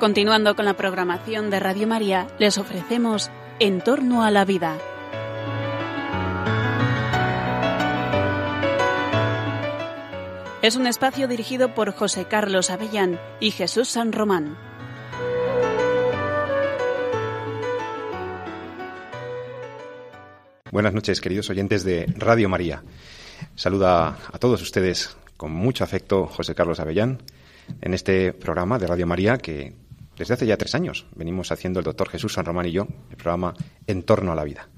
Continuando con la programación de Radio María, les ofrecemos En torno a la vida. Es un espacio dirigido por José Carlos Avellán y Jesús San Román. Buenas noches, queridos oyentes de Radio María. Saluda a todos ustedes con mucho afecto José Carlos Avellán en este programa de Radio María que desde hace ya tres años venimos haciendo el doctor Jesús San Román y yo el programa En torno a la vida.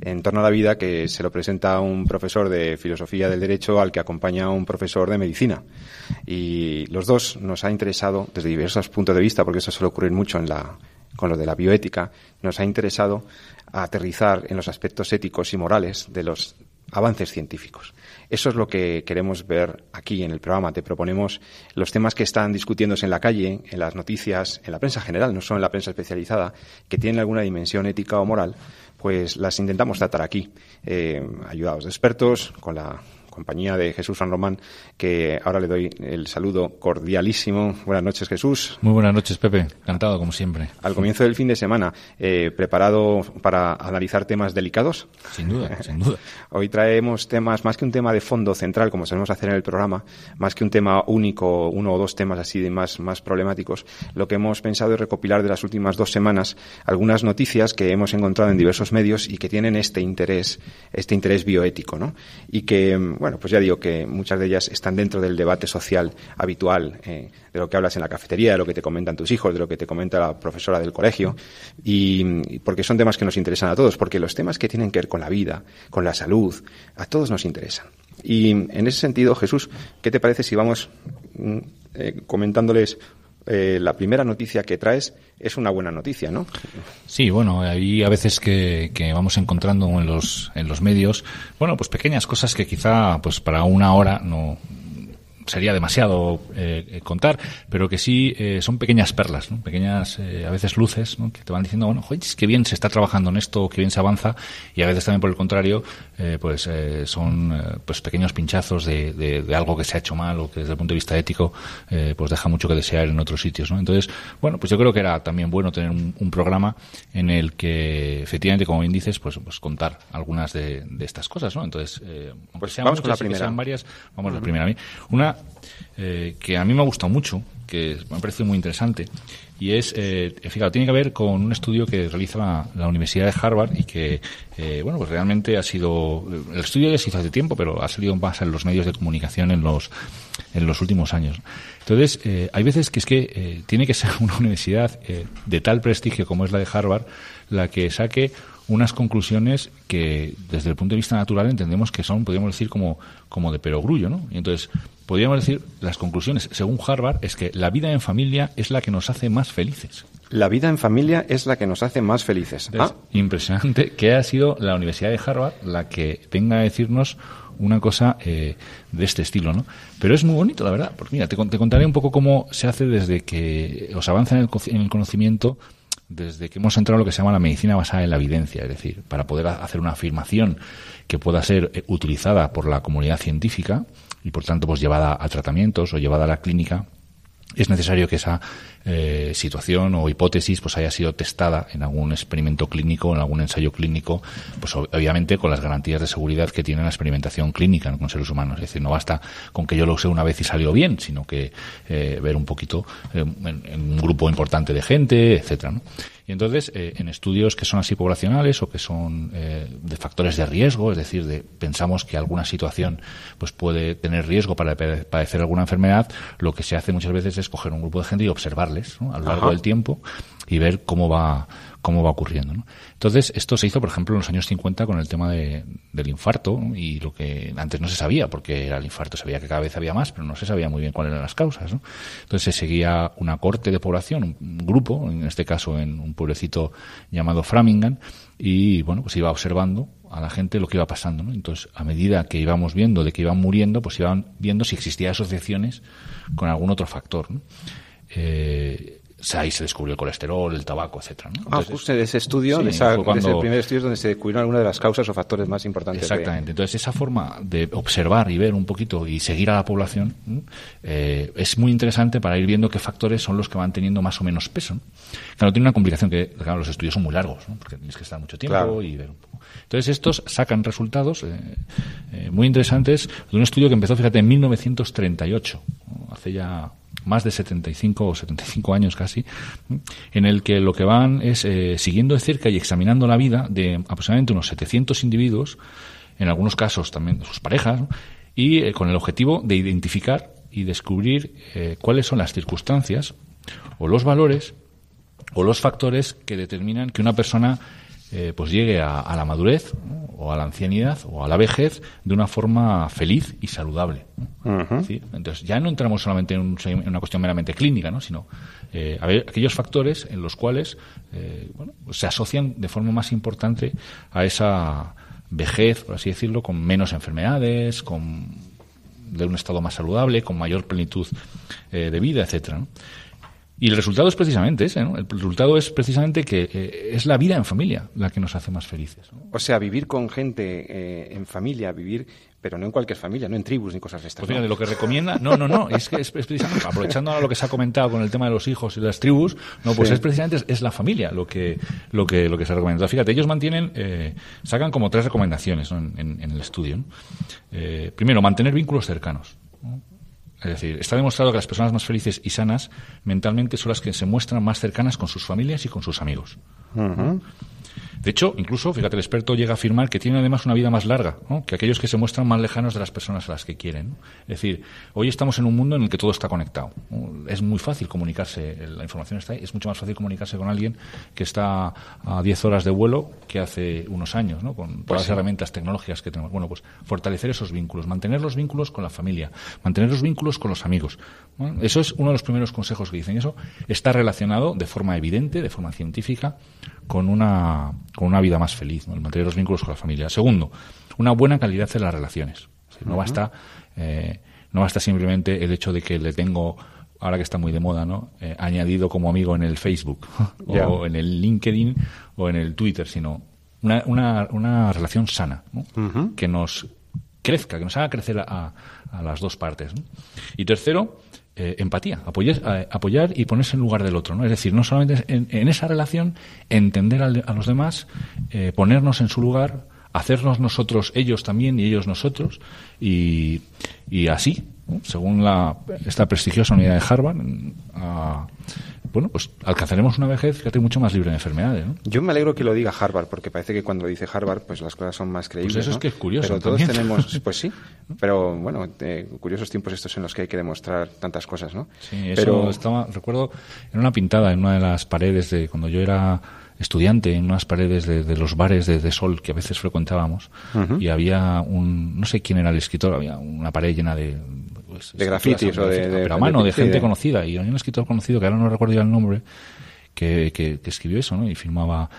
En torno a la vida que se lo presenta un profesor de filosofía del derecho al que acompaña un profesor de medicina. Y los dos nos ha interesado desde diversos puntos de vista, porque eso suele ocurrir mucho en la, con lo de la bioética, nos ha interesado aterrizar en los aspectos éticos y morales de los avances científicos. Eso es lo que queremos ver aquí en el programa. Te proponemos los temas que están discutiéndose en la calle, en las noticias, en la prensa general, no solo en la prensa especializada, que tienen alguna dimensión ética o moral, pues las intentamos tratar aquí, eh, ayudados de expertos, con la compañía de Jesús San Román, que ahora le doy el saludo cordialísimo. Buenas noches, Jesús. Muy buenas noches, Pepe. Encantado, como siempre. Al comienzo del fin de semana, eh, ¿preparado para analizar temas delicados? Sin duda, sin duda. Hoy traemos temas, más que un tema de fondo central, como solemos hacer en el programa, más que un tema único, uno o dos temas así de más, más problemáticos, lo que hemos pensado es recopilar de las últimas dos semanas algunas noticias que hemos encontrado en diversos medios y que tienen este interés, este interés bioético, ¿no? Y que, bueno, pues ya digo que muchas de ellas están dentro del debate social habitual, eh, de lo que hablas en la cafetería, de lo que te comentan tus hijos, de lo que te comenta la profesora del colegio, y porque son temas que nos interesan a todos, porque los temas que tienen que ver con la vida, con la salud, a todos nos interesan. Y en ese sentido, Jesús, ¿qué te parece si vamos mm, eh, comentándoles eh, la primera noticia que traes es una buena noticia, ¿no? Sí, bueno, hay a veces que, que, vamos encontrando en los, en los medios, bueno, pues pequeñas cosas que quizá pues para una hora no, sería demasiado eh, contar, pero que sí eh, son pequeñas perlas, ¿no? pequeñas eh, a veces luces ¿no? que te van diciendo, bueno, joder, qué bien se está trabajando en esto, qué bien se avanza, y a veces también por el contrario, eh, pues son pues pequeños pinchazos de, de, de, algo que se ha hecho mal o que desde el punto de vista ético pues deja mucho que desear en otros sitios. ¿no? Entonces, bueno, pues yo creo que era también bueno tener un, un programa en el que efectivamente, como bien dices, pues, pues contar algunas de, de estas cosas. ¿no? Entonces, pues sean vamos muchas, con la primera. varias, vamos uh -huh. a la primera. A eh, que a mí me ha gustado mucho, que me ha parecido muy interesante, y es, eh, fíjate, tiene que ver con un estudio que realiza la, Universidad de Harvard y que, eh, bueno, pues realmente ha sido, el estudio ya se hizo hace tiempo, pero ha salido más en los medios de comunicación en los, en los últimos años. Entonces, eh, hay veces que es que eh, tiene que ser una universidad eh, de tal prestigio como es la de Harvard la que saque unas conclusiones que desde el punto de vista natural entendemos que son, podríamos decir, como, como de perogrullo, ¿no? Y entonces, podríamos decir, las conclusiones, según Harvard, es que la vida en familia es la que nos hace más felices. La vida en familia es la que nos hace más felices. Entonces, ah. Impresionante que ha sido la Universidad de Harvard la que venga a decirnos una cosa eh, de este estilo, ¿no? Pero es muy bonito, la verdad. Porque mira, te, te contaré un poco cómo se hace desde que os avanza en el, en el conocimiento desde que hemos entrado en lo que se llama la medicina basada en la evidencia, es decir, para poder hacer una afirmación que pueda ser eh, utilizada por la comunidad científica y por tanto pues llevada a tratamientos o llevada a la clínica, es necesario que esa eh, situación o hipótesis pues haya sido testada en algún experimento clínico, en algún ensayo clínico, pues obviamente con las garantías de seguridad que tiene la experimentación clínica con seres humanos. Es decir, no basta con que yo lo use una vez y salió bien, sino que eh, ver un poquito eh, en, en, un grupo importante de gente, etcétera. ¿no? Y entonces, eh, en estudios que son así poblacionales o que son eh, de factores de riesgo, es decir, de, pensamos que alguna situación pues puede tener riesgo para padecer alguna enfermedad, lo que se hace muchas veces es coger un grupo de gente y observarles ¿no? a lo largo Ajá. del tiempo y ver cómo va cómo va ocurriendo. Entonces, esto se hizo, por ejemplo, en los años 50 con el tema de, del infarto y lo que antes no se sabía, porque era el infarto, sabía que cada vez había más, pero no se sabía muy bien cuáles eran las causas. ¿no? Entonces, se seguía una corte de población, un, grupo, en este caso en un pueblecito llamado Framingham, y bueno, pues iba observando a la gente lo que iba pasando. ¿no? Entonces, a medida que íbamos viendo de que iban muriendo, pues iban viendo si existía asociaciones con algún otro factor. Eh, ahí se descubrió el colesterol, el tabaco, etcétera. ¿no? ah, justo de ese estudio, de, ese primer estudio donde se descubrieron algunas de las causas o factores más importantes. Exactamente. Entonces, esa forma de observar y ver un poquito y seguir a la población eh, es muy interesante para ir viendo qué factores son los que van teniendo más o menos peso. Claro, tiene una complicación que, claro, los estudios son muy largos, porque tienes que estar mucho tiempo y ver un poco. Entonces, estos sacan resultados eh, eh, muy interesantes de un estudio que empezó, fíjate, en 1938, hace ya más de 75 o 75 años casi, en el que lo que van es eh, siguiendo de cerca y examinando la vida de aproximadamente unos 700 individuos, en algunos casos también sus parejas, y eh, con el objetivo de identificar y descubrir eh, cuáles son las circunstancias o los valores o los factores que determinan que una persona pues llegue a, la madurez o a la ancianidad o a la vejez de una forma feliz y saludable. Entonces ya no entramos solamente en, una cuestión meramente clínica, ¿no? sino eh, aquellos factores en los cuales eh, bueno, pues se asocian de forma más importante a esa vejez, por así decirlo, con menos enfermedades, con de un estado más saludable, con mayor plenitud de vida, etcétera. Y el resultado es precisamente ese, ¿no? El resultado es precisamente que eh, es la vida en familia la que nos hace más felices. O sea, vivir con gente eh, en familia, vivir, pero no en cualquier familia, no en tribus ni cosas de estas. Pues lo que recomienda, no, no, no, es que es, precisamente, aprovechando ahora lo que se ha comentado con el tema de los hijos y las tribus, no, pues es precisamente es, la familia lo que, lo que, lo que se recomienda. Fíjate, ellos mantienen, eh, sacan como tres recomendaciones en, el estudio. primero, mantener vínculos cercanos. Es decir, está demostrado que las personas más felices y sanas mentalmente son las que se muestran más cercanas con sus familias y con sus amigos. De hecho, incluso, fíjate, el experto llega a afirmar que tienen además una vida más larga que aquellos que se muestran más lejanos de las personas a las que quieren. Es decir, hoy estamos en un mundo en el que todo está conectado. Es muy fácil comunicarse, la información está ahí, es mucho más fácil comunicarse con alguien que está a 10 horas de vuelo que hace unos años, ¿no? con todas las herramientas tecnológicas que tenemos. Bueno, pues fortalecer esos vínculos, mantener los vínculos con la familia, mantener los vínculos con los amigos. Eso es uno de los primeros consejos que dicen. Eso está relacionado de forma evidente, de forma científica, con una, con una vida más feliz, el mantener los vínculos con la familia. Segundo, una buena calidad en las relaciones. no, basta, eh, no basta simplemente el hecho de que le tengo, ahora que está muy de moda, ¿no? Eh, añadido como amigo en el Facebook o en el LinkedIn o en el Twitter, sino una, una, una relación sana, que nos crezca, que nos haga crecer a, a las dos partes. Y tercero, eh, empatía, apoyar, eh, apoyar y ponerse en lugar del otro. ¿no? Es decir, no solamente en, esa relación entender a, los demás, eh, ponernos en su lugar, hacernos nosotros ellos también y ellos nosotros, y, y así, según la, esta prestigiosa unidad de Harvard, a, bueno, pues alcanzaremos una vejez, fíjate, mucho más libre de enfermedades. Yo me alegro que lo diga Harvard, porque parece que cuando lo dice Harvard, pues las cosas son más creíbles. Pues eso es que es curioso. Pero todos tenemos, pues sí, pero bueno, curiosos tiempos estos en los que hay que demostrar tantas cosas, ¿no? Sí, eso pero... estaba, recuerdo, en una pintada en una de las paredes de cuando yo era estudiante en unas paredes de, los bares de, sol que a veces frecuentábamos y había un no sé quién era el escritor había una pared llena de pues, de grafitis o de, pero a mano de gente conocida y hay un escritor conocido que ahora no recuerdo ya el nombre que, que, escribió eso ¿no? y firmaba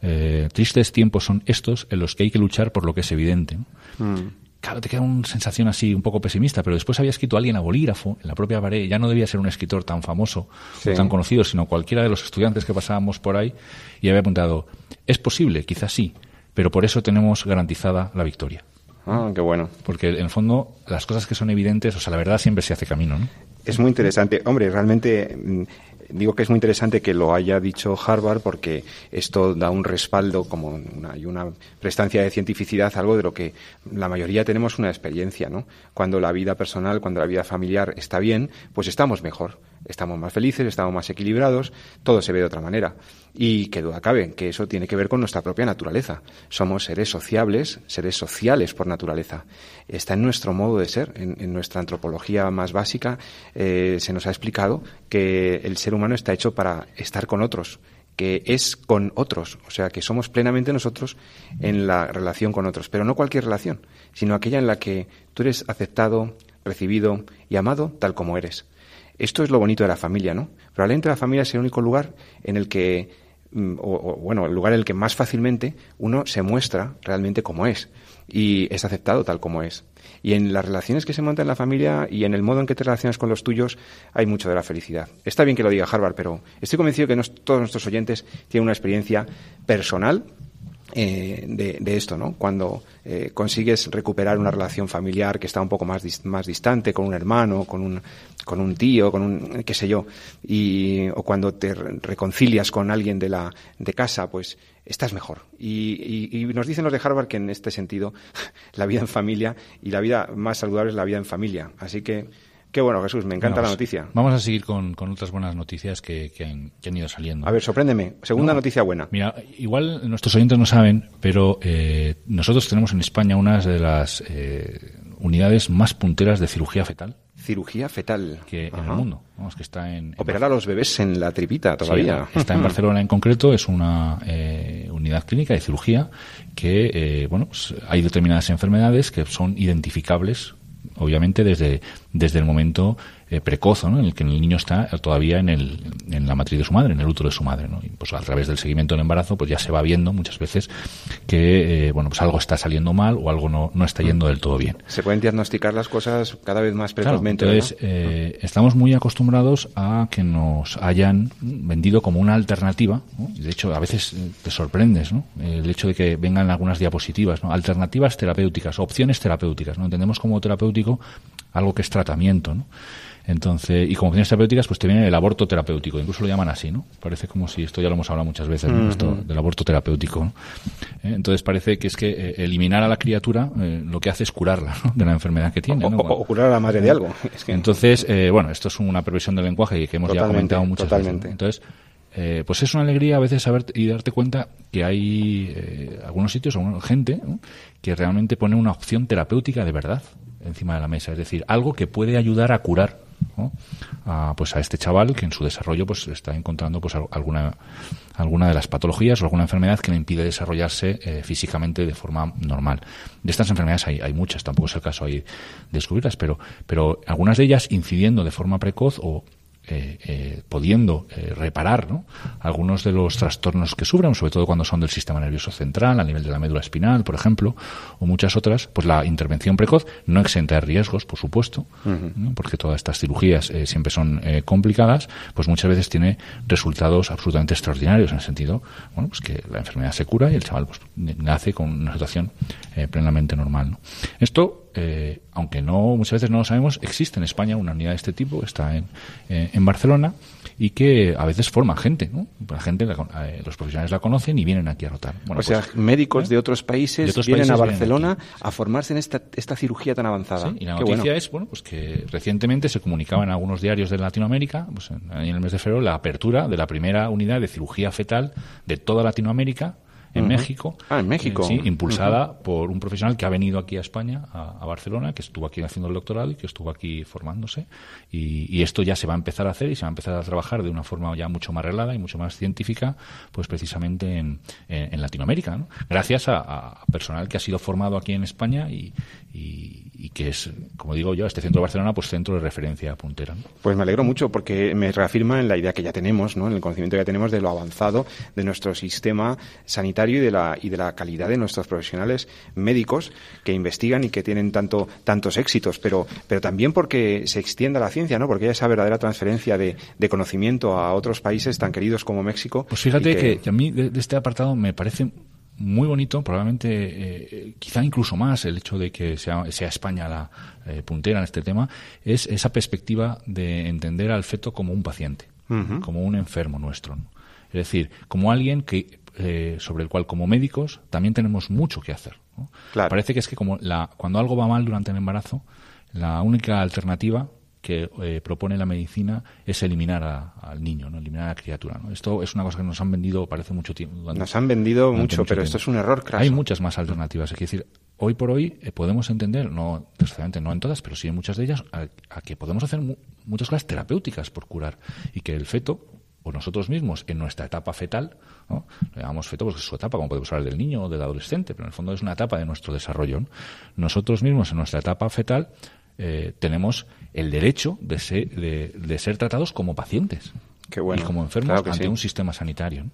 eh, tristes tiempos son estos en los que hay que luchar por lo que es evidente mm. Claro, te queda una sensación así un poco pesimista, pero después había escrito alguien a bolígrafo en la propia pared, ya no debía ser un escritor tan famoso o tan conocido, sino cualquiera de los estudiantes que pasábamos por ahí, y había apuntado, es posible, quizás sí, pero por eso tenemos garantizada la victoria. Ah, qué bueno. Porque en el fondo las cosas que son evidentes, o sea, la verdad siempre se hace camino, ¿no? Es muy interesante. Hombre, realmente mm, digo que es muy interesante que lo haya dicho Harvard porque esto da un respaldo como una, y una prestancia de cientificidad, algo de lo que la mayoría tenemos una experiencia, ¿no? Cuando la vida personal, cuando la vida familiar está bien, pues estamos mejor estamos más felices, estamos más equilibrados, todo se ve de otra manera. Y qué duda cabe, que eso tiene que ver con nuestra propia naturaleza. Somos seres sociables, seres sociales por naturaleza. Está en nuestro modo de ser, en, nuestra antropología más básica eh, se nos ha explicado que el ser humano está hecho para estar con otros, que es con otros, o sea, que somos plenamente nosotros en la relación con otros, pero no cualquier relación, sino aquella en la que tú eres aceptado, recibido y amado tal como eres. Esto es lo bonito de la familia, ¿no? Probablemente la familia es el único lugar en el que mm, o, bueno, el lugar en el que más fácilmente uno se muestra realmente como es y es aceptado tal como es. Y en las relaciones que se montan en la familia y en el modo en que te relacionas con los tuyos hay mucho de la felicidad. Está bien que lo diga Harvard, pero estoy convencido que todos nuestros oyentes tienen una experiencia personal eh, de, esto, ¿no? Cuando eh, consigues recuperar una relación familiar que está un poco más, más distante, con un hermano, con un, con un tío, con un, qué sé yo, y, o cuando te reconcilias con alguien de la, de casa, pues estás mejor. Y, y, nos dicen los de Harvard que en este sentido, la vida en familia y la vida más saludable es la vida en familia. Así que, Qué bueno, Jesús, me encanta la pues noticia. Vamos a seguir con, otras buenas noticias que, han, ido saliendo. A ver, sorpréndeme. Segunda noticia buena. Mira, igual nuestros oyentes no saben, pero eh, nosotros tenemos en España una de las eh, unidades más punteras de cirugía fetal. Cirugía fetal. Que en el mundo. Vamos, que está en, Operar a los bebés en la tripita todavía. está en Barcelona en concreto. Es una eh, unidad clínica de cirugía que, bueno, pues hay determinadas enfermedades que son identificables obviamente desde, desde el momento eh, precoz, ¿no? en el que el niño está todavía en, el, en la matriz de su madre, en el útero de su madre. ¿no? Y pues a través del seguimiento del embarazo, pues ya se va viendo muchas veces que eh, bueno, pues algo está saliendo mal o algo no, no está yendo del todo bien. Se pueden diagnosticar las cosas cada vez más precozmente. entonces, eh, estamos muy acostumbrados a que nos hayan vendido como una alternativa. De hecho, a veces te sorprendes ¿no? el hecho de que vengan algunas diapositivas, ¿no? alternativas terapéuticas, opciones terapéuticas. ¿no? Entendemos como terapéutico algo que es tratamiento. ¿no? Entonces, y como opciones terapéuticas, pues te viene el aborto terapéutico, incluso lo llaman así, ¿no? Parece como si esto ya lo hemos hablado muchas veces, esto del aborto terapéutico. ¿no? Eh, entonces parece que es que eh, eliminar a la criatura eh, lo que hace es curarla ¿no? de la enfermedad que tiene. O, o, curar a la madre de algo. Entonces, bueno, esto es una previsión del lenguaje que hemos ya comentado muchas totalmente. veces. Entonces, pues es una alegría a veces saber y darte cuenta que hay algunos sitios, alguna gente que realmente pone una opción terapéutica de verdad encima de la mesa, es decir, algo que puede ayudar a curar a, pues a este chaval que en su desarrollo pues está encontrando pues alguna alguna de las patologías o alguna enfermedad que le impide desarrollarse eh, físicamente de forma normal. De estas enfermedades hay, muchas, tampoco es el caso ahí de descubrirlas, pero, pero algunas de ellas incidiendo de forma precoz o eh, eh, pudiendo eh, reparar algunos de los trastornos que sufren, sobre todo cuando son del sistema nervioso central, a nivel de la médula espinal, por ejemplo, o muchas otras, pues la intervención precoz no exenta de riesgos, por supuesto, porque todas estas cirugías siempre son complicadas, pues muchas veces tiene resultados absolutamente extraordinarios en el sentido, bueno, pues que la enfermedad se cura y el chaval pues, nace con una situación plenamente normal. Esto eh, aunque no muchas veces no lo sabemos, existe en España una unidad de este tipo, está en, eh, en Barcelona y que a veces forma gente, ¿no? La gente, eh, los profesionales la conocen y vienen aquí a rotar. o sea, pues, médicos de otros países vienen a Barcelona a formarse en esta, esta cirugía tan avanzada. y la noticia es, bueno, pues que recientemente se comunicaba en algunos diarios de Latinoamérica, pues en, en el mes de febrero, la apertura de la primera unidad de cirugía fetal de toda Latinoamérica en México. Ah, en México. sí, impulsada por un profesional que ha venido aquí a España, a, Barcelona, que estuvo aquí haciendo el doctorado y que estuvo aquí formándose. Y, esto ya se va a empezar a hacer y se va a empezar a trabajar de una forma ya mucho más reglada y mucho más científica, pues precisamente en, en, Latinoamérica, ¿no? Gracias a, personal que ha sido formado aquí en España y, y, que es, como digo yo, este centro de Barcelona, pues centro de referencia puntera. Pues me alegro mucho porque me reafirma en la idea que ya tenemos, ¿no? en el conocimiento que ya tenemos de lo avanzado de nuestro sistema sanitario y de la, y de la calidad de nuestros profesionales médicos que investigan y que tienen tanto, tantos éxitos, pero, pero también porque se extienda la ciencia, ¿no? porque hay esa verdadera transferencia de, de conocimiento a otros países tan queridos como México. Pues fíjate que... a mí de este apartado me parece muy bonito, probablemente eh, quizá incluso más el hecho de que sea, sea España la eh, puntera en este tema, es esa perspectiva de entender al feto como un paciente, como un enfermo nuestro. Es decir, como alguien que eh, sobre el cual como médicos también tenemos mucho que hacer. Parece que es que como la, cuando algo va mal durante el embarazo, la única alternativa que eh, propone la medicina es eliminar al niño, ¿no? eliminar a la criatura. ¿no? Esto es una cosa que nos han vendido parece mucho tiempo. nos han vendido mucho, pero esto es un error craso. Hay muchas más alternativas. Es decir, hoy por hoy eh, podemos entender, no precisamente no en todas, pero sí en muchas de ellas, a, que podemos hacer muchas cosas terapéuticas por curar y que el feto o nosotros mismos en nuestra etapa fetal, ¿no? le llamamos feto porque es su etapa, como podemos hablar del niño o del adolescente, pero en el fondo es una etapa de nuestro desarrollo. Nosotros mismos en nuestra etapa fetal eh, tenemos el derecho de ser, de, ser tratados como pacientes Qué bueno. y como enfermos ante un sistema sanitario.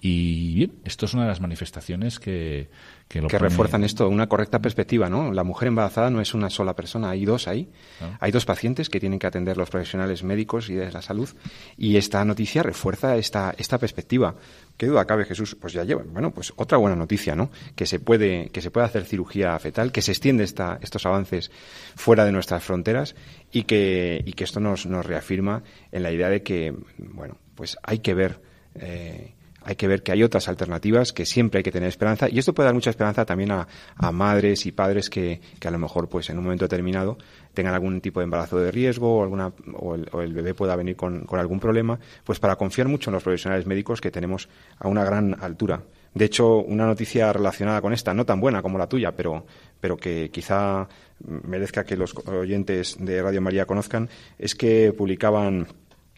Y bien, esto es una de las manifestaciones que, que, lo que pone- refuerzan esto, una correcta perspectiva, ¿no? La mujer embarazada no es una sola persona, hay dos ahí. Claro. Hay dos pacientes que tienen que atender los profesionales médicos y de la salud. Y esta noticia refuerza esta, esta perspectiva. ¿Qué duda cabe, Jesús? Pues ya lleva. Bueno, pues otra buena noticia, ¿no? Que se puede, que se puede hacer cirugía fetal, que se extiende esta, estos avances fuera de nuestras fronteras y que, y que esto nos, nos reafirma en la idea de que, bueno, pues hay que ver. eh, hay que ver que hay otras alternativas, que siempre hay que tener esperanza. Y esto puede dar mucha esperanza también a, madres y padres que, que a lo mejor, pues en un momento determinado, tengan algún tipo de embarazo de riesgo o, alguna, o, el, o el bebé pueda venir con, con algún problema, pues para confiar mucho en los profesionales médicos que tenemos a una gran altura. De hecho, una noticia relacionada con esta, no tan buena como la tuya, pero, pero que quizá merezca que los oyentes de Radio María conozcan, es que publicaban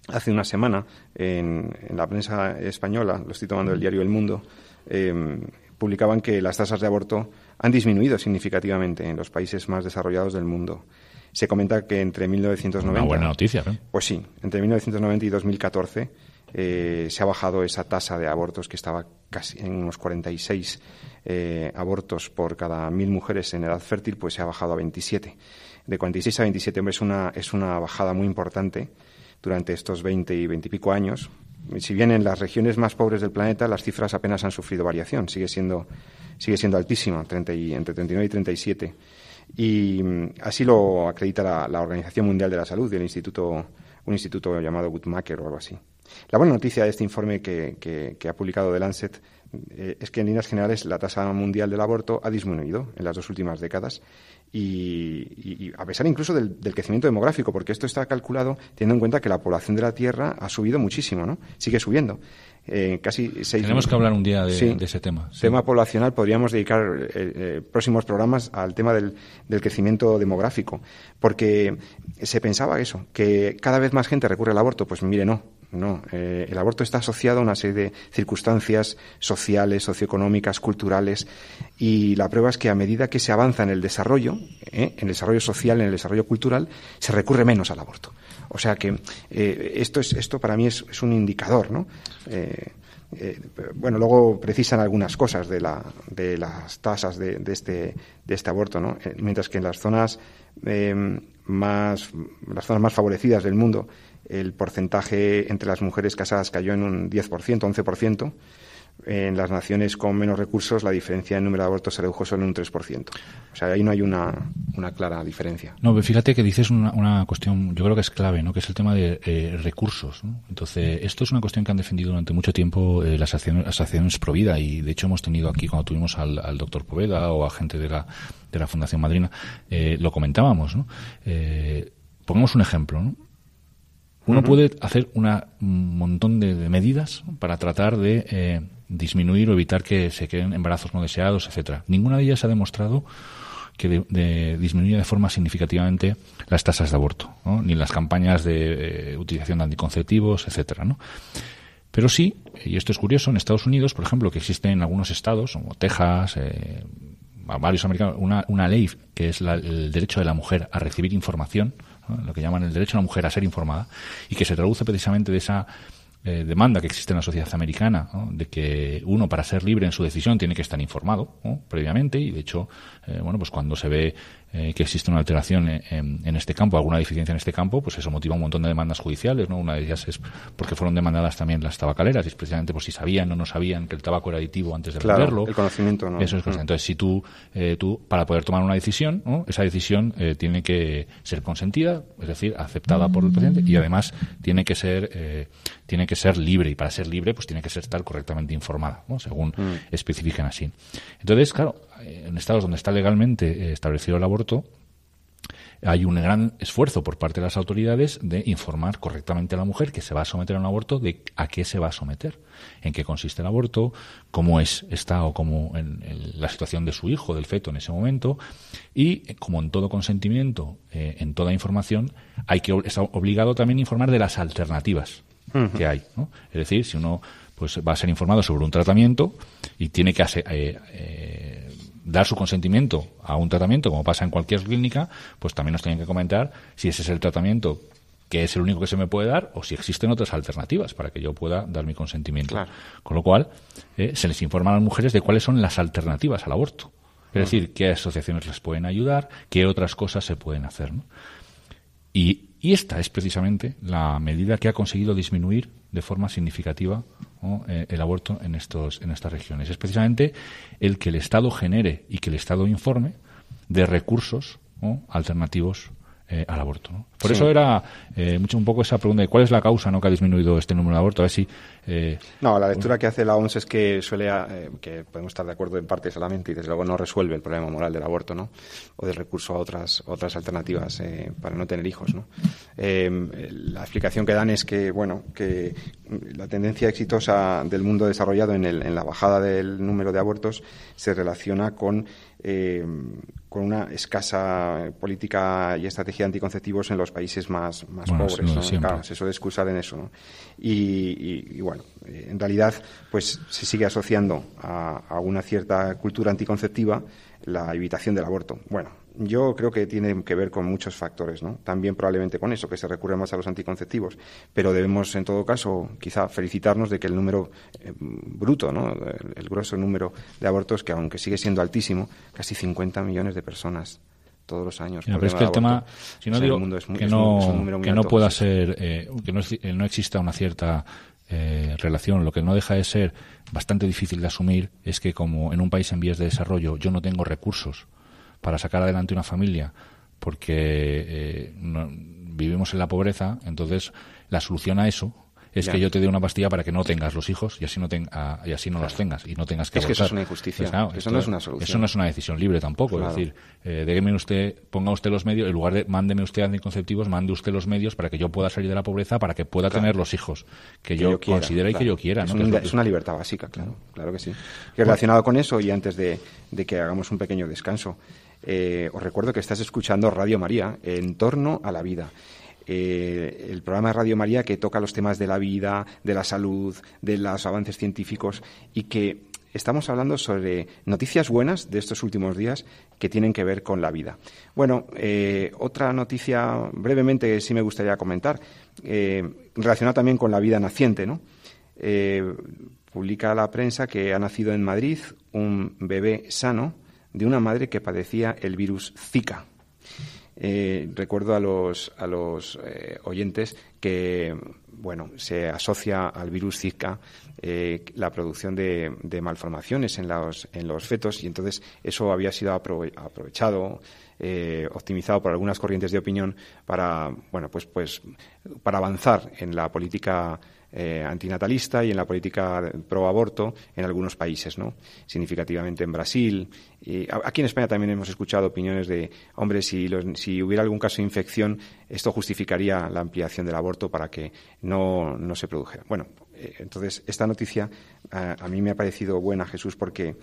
hace una semana en, en la prensa española, lo estoy tomando del diario El Mundo, eh, publicaban que las tasas de aborto han disminuido significativamente en los países más desarrollados del mundo. Se comenta que entre 1990... Una buena noticia, ¿no? Pues sí, entre 1990 y 2014 eh, se ha bajado esa tasa de abortos que estaba casi en unos 46 eh, abortos por cada mil mujeres en edad fértil, pues se ha bajado a 27. De 46 a 27 hombre, es una, es una bajada muy importante durante estos 20 y 20 y pico años. Si bien en las regiones más pobres del planeta las cifras apenas han sufrido variación, sigue siendo, sigue siendo altísima, 30 y, entre 39 y 37. Y mm, así lo acredita la, Organización Mundial de la Salud y instituto, un instituto llamado Guttmacher o algo así. La buena noticia de este informe que, que ha publicado The Lancet eh, es que en líneas generales la tasa mundial del aborto ha disminuido en las dos últimas décadas y, y, y a pesar incluso del, del, crecimiento demográfico, porque esto está calculado teniendo en cuenta que la población de la Tierra ha subido muchísimo, ¿no? Sigue subiendo. Eh, casi seis, Tenemos que hablar un día de, sí, de ese tema. Sí. Tema poblacional, podríamos dedicar eh, eh, próximos programas al tema del, del, crecimiento demográfico, porque se pensaba eso, que cada vez más gente recurre al aborto. Pues mire, no, no, eh, el aborto está asociado a una serie de circunstancias sociales, socioeconómicas, culturales, y la prueba es que a medida que se avanza en el desarrollo, ¿eh? en el desarrollo social, en el desarrollo cultural, se recurre menos al aborto. O sea que eh, esto, es, esto para mí es, es un indicador, ¿no? Eh, bueno, luego precisan algunas cosas de, la, de las tasas de, de, este, de este aborto, ¿no? mientras que en las zonas más, las zonas más favorecidas del mundo, el porcentaje entre las mujeres casadas cayó en un 10%, 11%. En las naciones con menos recursos, la diferencia en número de abortos se redujo solo en un 3%. O sea, ahí no hay una, una clara diferencia. No, fíjate que dices una, una, cuestión, yo creo que es clave, ¿no? que es el tema de eh, recursos. ¿no? Entonces, esto es una cuestión que han defendido durante mucho tiempo eh, las asociaciones Provida y, de hecho, hemos tenido aquí, cuando tuvimos al, doctor Poveda o a gente de la, de la Fundación Madrina, eh, lo comentábamos. ¿no? pongamos un ejemplo. ¿no? Uno uh -huh. puede hacer una, un montón de, de, medidas para tratar de eh, disminuir o evitar que se queden embarazos no deseados, etcétera. Ninguna de ellas ha demostrado que de, de disminuya de forma significativamente las tasas de aborto, ¿no? ni las campañas de eh, utilización de anticonceptivos, etcétera, ¿no? Pero sí, y esto es curioso, en Estados Unidos, por ejemplo, que existen en algunos estados, como Texas, eh, varios americanos, una, una ley que es la, el derecho de la mujer a recibir información, lo que llaman el derecho de la mujer a ser informada, y que se traduce precisamente de esa eh, demanda que existe en la sociedad americana, de que uno para ser libre en su decisión tiene que estar informado previamente y de hecho, eh, bueno, pues cuando se ve eh, que existe una alteración en, en, este campo, alguna deficiencia en este campo, pues eso motiva un montón de demandas judiciales, ¿no? Una de ellas es porque fueron demandadas también las tabacaleras, y es precisamente por si sabían o no sabían que el tabaco era aditivo antes de claro, venderlo. el conocimiento, ¿no? Eso es cosa. Entonces, si tú, eh, tú, para poder tomar una decisión, ¿no? esa decisión eh, tiene que ser consentida, es decir, aceptada por el paciente, y además tiene que ser, eh, tiene que ser libre, y para ser libre, pues tiene que ser estar correctamente informada, ¿no? según mm. especifiquen así. Entonces, claro, en estados donde está legalmente establecido el aborto, hay un gran esfuerzo por parte de las autoridades de informar correctamente a la mujer que se va a someter a un aborto de a qué se va a someter, en qué consiste el aborto, cómo es está o cómo en, en la situación de su hijo, del feto en ese momento, y como en todo consentimiento, eh, en toda información, hay que está obligado también a informar de las alternativas uh -huh. que hay. ¿no? Es decir, si uno pues va a ser informado sobre un tratamiento y tiene que hacer, eh, eh, dar su consentimiento a un tratamiento, como pasa en cualquier clínica, pues también nos tienen que comentar si ese es el tratamiento que es el único que se me puede dar o si existen otras alternativas para que yo pueda dar mi consentimiento. Con lo cual, eh, se les informa a las mujeres de cuáles son las alternativas al aborto. Es decir, qué asociaciones les pueden ayudar, qué otras cosas se pueden hacer. Y, esta es precisamente la medida que ha conseguido disminuir de forma significativa eh, el aborto en, estos, en estas regiones. Es precisamente el que el Estado genere y que el Estado informe de recursos alternativos eh, al aborto. Por eso era eh, mucho un poco esa pregunta de cuál es la causa ¿no? que ha disminuido este número de abortos. A ver si, eh, no, la lectura que hace la OMS es que suele, que podemos estar de acuerdo en parte solamente y desde luego no resuelve el problema moral del aborto, ¿no? O del recurso a otras, otras alternativas para no tener hijos, ¿no? la explicación que dan es que, bueno, que la tendencia exitosa del mundo desarrollado en, el, en la bajada del número de abortos se relaciona con eh, con una escasa política y estrategia de anticonceptivos en los países más, más pobres. Claro, se suele excusar en eso. Y, bueno, eh, en realidad, pues se sigue asociando a, a una cierta cultura anticonceptiva la evitación del aborto. Bueno, yo creo que tiene que ver con muchos factores, ¿no? También probablemente con eso, que se recurre más a los anticonceptivos. Pero debemos, en todo caso, quizá felicitarnos de que el número eh, bruto, ¿no? El, grueso número de abortos, que aunque sigue siendo altísimo, casi 50 millones de personas todos los años. pero es que el tema, si no digo que, no, que no pueda ser, eh, que no, no, exista una cierta eh, relación, lo que no deja de ser bastante difícil de asumir es que como en un país en vías de desarrollo yo no tengo recursos para sacar adelante una familia porque eh, vivimos en la pobreza, entonces la solución a eso es que yo te dé una pastilla para que no tengas los hijos y así no, y así no los tengas y no tengas que Es que eso es una injusticia. Pues eso no es una solución. Eso no es una decisión libre tampoco. Es decir, eh, déjeme usted, ponga usted los medios, en lugar de mándeme usted anticonceptivos, mande usted los medios para que yo pueda salir de la pobreza, para que pueda tener los hijos que, yo, considere y que yo quiera. Es, ¿no? es, una libertad básica, claro. Claro que sí. Y relacionado con eso, y antes de que hagamos un pequeño descanso, eh, os recuerdo que estás escuchando Radio María en torno a la vida. Eh, el programa de Radio María que toca los temas de la vida, de la salud, de los avances científicos y que estamos hablando sobre noticias buenas de estos últimos días que tienen que ver con la vida. Bueno, eh, otra noticia brevemente sí me gustaría comentar, relacionada también con la vida naciente, ¿no? publica la prensa que ha nacido en Madrid un bebé sano de una madre que padecía el virus Zika. Eh, recuerdo a los, a los eh, oyentes que bueno, se asocia al virus Zika eh, la producción de, malformaciones en los, en los fetos y entonces eso había sido aprovechado, optimizado por algunas corrientes de opinión para, bueno, pues, pues, para avanzar en la política eh, antinatalista y en la política pro aborto en algunos países, ¿no? Significativamente en Brasil. Y aquí en España también hemos escuchado opiniones de, hombre, si, si hubiera algún caso de infección, esto justificaría la ampliación del aborto para que no, no se produjera. Bueno, eh, entonces esta noticia a mí me ha parecido buena, Jesús, porque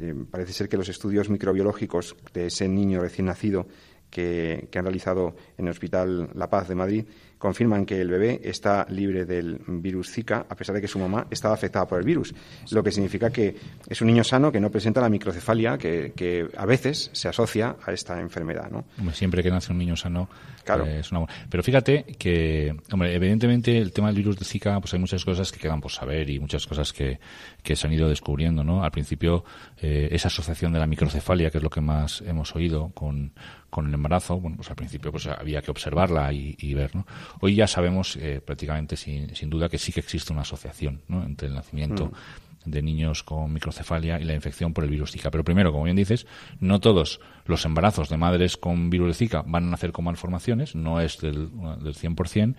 eh, parece ser que los estudios microbiológicos de ese niño recién nacido que han realizado en el Hospital La Paz de Madrid confirman que el bebé está libre del virus Zika, a pesar de que su mamá estaba afectada por el virus, lo que significa que es un niño sano que no presenta la microcefalia que, a veces se asocia a esta enfermedad. ¿no? siempre que nace un niño sano claro. Eh, es una Pero fíjate que, hombre, evidentemente el tema del virus de Zika, pues hay muchas cosas que quedan por saber y muchas cosas que, que se han ido descubriendo. ¿no? Al principio, eh, esa asociación de la microcefalia, que es lo que más hemos oído con, con el embarazo, bueno, pues al principio pues había que observarla y, y ver, ¿no? Hoy ya sabemos eh, prácticamente sin, sin, duda que sí que existe una asociación entre el nacimiento mm. De niños con microcefalia y la infección por el virus Zika. Pero primero, como bien dices, no todos los embarazos de madres con virus de Zika van a nacer con malformaciones, no es del, del 100%.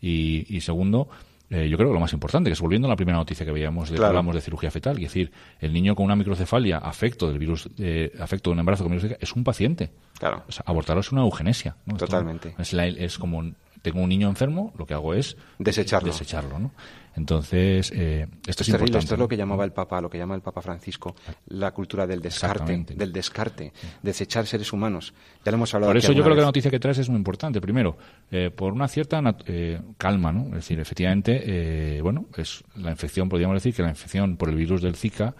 Y, y segundo, eh, yo creo que lo más importante, que es volviendo a la primera noticia que veíamos, de, hablamos de cirugía fetal, es decir, el niño con una microcefalia afecto del virus, eh, afecto de un embarazo con virus Zika, es un paciente. Claro. abortarlo es una eugenesia. Totalmente. Es, es, como tengo un niño enfermo, lo que hago es desecharlo. desecharlo ¿no? Entonces, eh, esto es, terrible. Esto es lo que llamaba el Papa, lo que llama el Papa Francisco, la cultura del descarte, del descarte, desechar seres humanos. Ya lo hemos hablado. Por eso yo creo que la noticia que traes es muy importante. Primero, eh, por una cierta eh, calma, ¿no? Es decir, efectivamente, bueno, es la infección, podríamos decir que la infección por el virus del Zika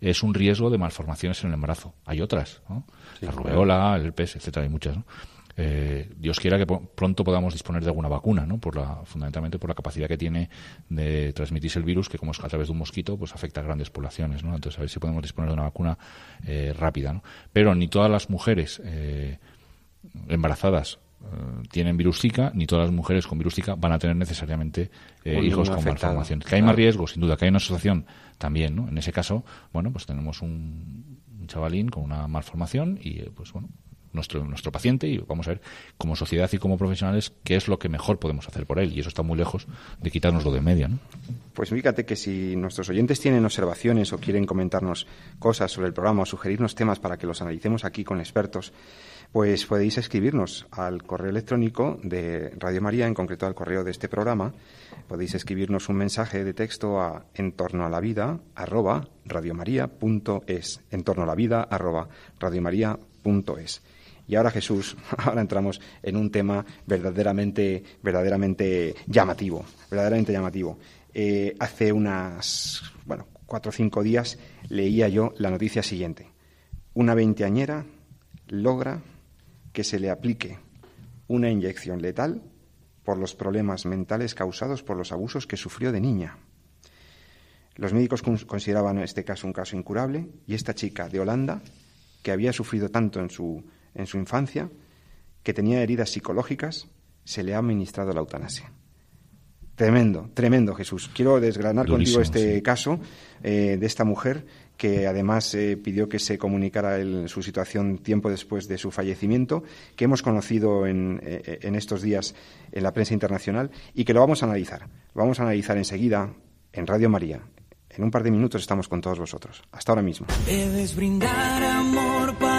es un riesgo de malformaciones en el embarazo. Hay otras, ¿no? la rubeola, el herpes, etcétera, hay muchas, ¿no? Eh, Dios quiera que pronto podamos disponer de alguna vacuna, ¿no? Por la, fundamentalmente por la capacidad que tiene de transmitirse el virus, que como es a través de un mosquito, pues afecta a grandes poblaciones, ¿no? Entonces, a ver si podemos disponer de una vacuna eh, rápida, ¿no? Pero ni todas las mujeres eh, embarazadas tienen virus Zika, ni todas las mujeres con virus Zika van a tener necesariamente hijos con malformaciones. Que hay más riesgo, sin duda, que hay una asociación también, ¿no? En ese caso, bueno, pues tenemos un, un chavalín con una malformación y, pues bueno, nuestro, nuestro paciente y vamos a ver como sociedad y como profesionales qué es lo que mejor podemos hacer por él. Y eso está muy lejos de quitarnoslo de media. ¿no? Pues fíjate que si nuestros oyentes tienen observaciones o quieren comentarnos cosas sobre el programa o sugerirnos temas para que los analicemos aquí con expertos, pues podéis escribirnos al correo electrónico de Radio María, en concreto al correo de este programa. Podéis escribirnos un mensaje de texto a en torno a la vida arroba radiomaria.es, en torno a la vida arroba radiomaria.es. Y ahora Jesús, ahora entramos en un tema verdaderamente, verdaderamente llamativo, verdaderamente llamativo. Eh, hace unas, bueno, cuatro o cinco días leía yo la noticia siguiente. Una veinteañera logra que se le aplique una inyección letal por los problemas mentales causados por los abusos que sufrió de niña. Los médicos consideraban este caso un caso incurable y esta chica de Holanda, que había sufrido tanto en su en su infancia, que tenía heridas psicológicas, se le ha administrado la eutanasia. Tremendo, tremendo, Jesús. Quiero desgranar contigo este caso eh, de esta mujer que además eh, pidió que se comunicara su situación tiempo después de su fallecimiento, que hemos conocido en, eh, en, estos días en la prensa internacional y que lo vamos a analizar. Lo vamos a analizar enseguida en Radio María. En un par de minutos estamos con todos vosotros. Hasta ahora mismo. Debes brindar amor para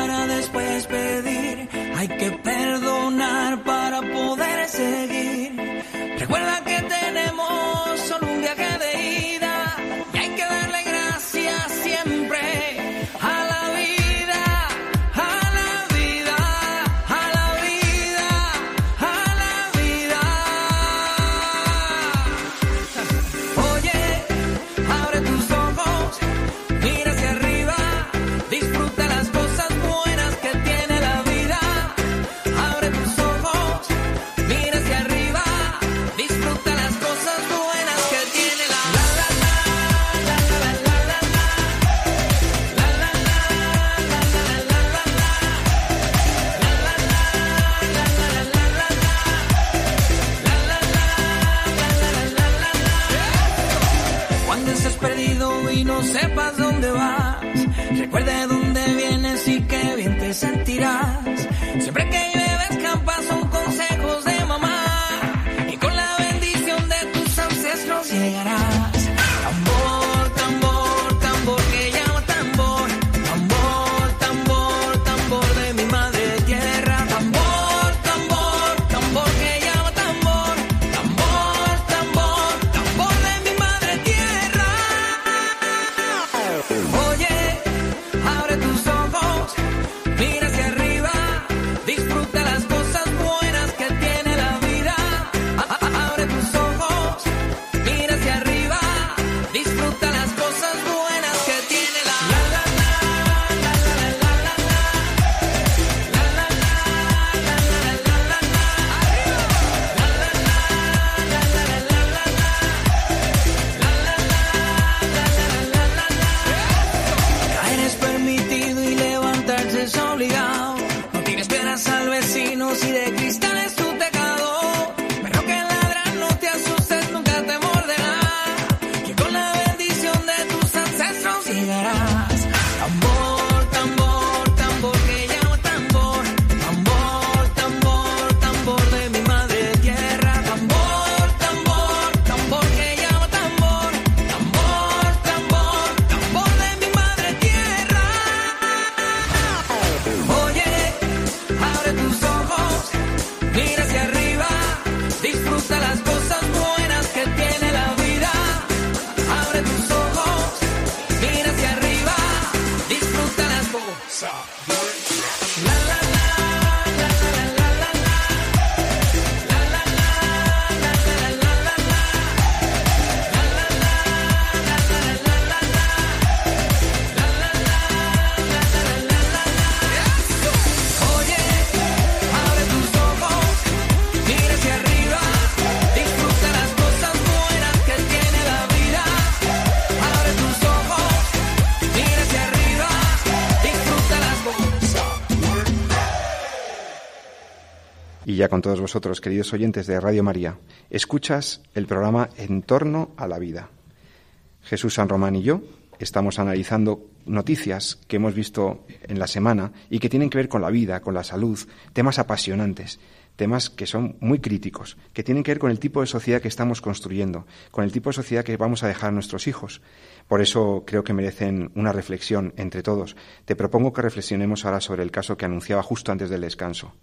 y ya con todos vosotros, queridos oyentes de Radio María, escuchas el programa En torno a la vida. Jesús San Román y yo estamos analizando noticias que hemos visto en la semana y que tienen que ver con la vida, con la salud, temas apasionantes, temas que son muy críticos, que tienen que ver con el tipo de sociedad que estamos construyendo, con el tipo de sociedad que vamos a dejar a nuestros hijos. Por eso creo que merecen una reflexión entre todos. Te propongo que reflexionemos ahora sobre el caso que anunciaba justo antes del descanso.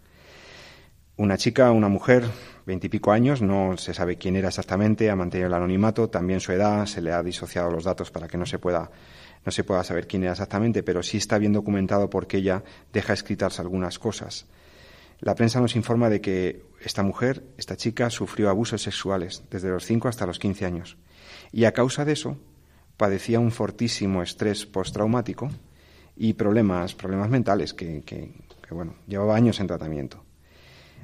Una chica, una mujer, veintipico años, no se sabe quién era exactamente, ha mantenido el anonimato, también su edad, se le ha disociado los datos para que no se pueda, no se pueda saber quién era exactamente, pero sí está bien documentado porque ella deja escritas algunas cosas. La prensa nos informa de que esta mujer, esta chica, sufrió abusos sexuales desde los 5 hasta los 15 años y a causa de eso padecía un fortísimo estrés postraumático y problemas, problemas mentales que, que bueno, llevaba años en tratamiento.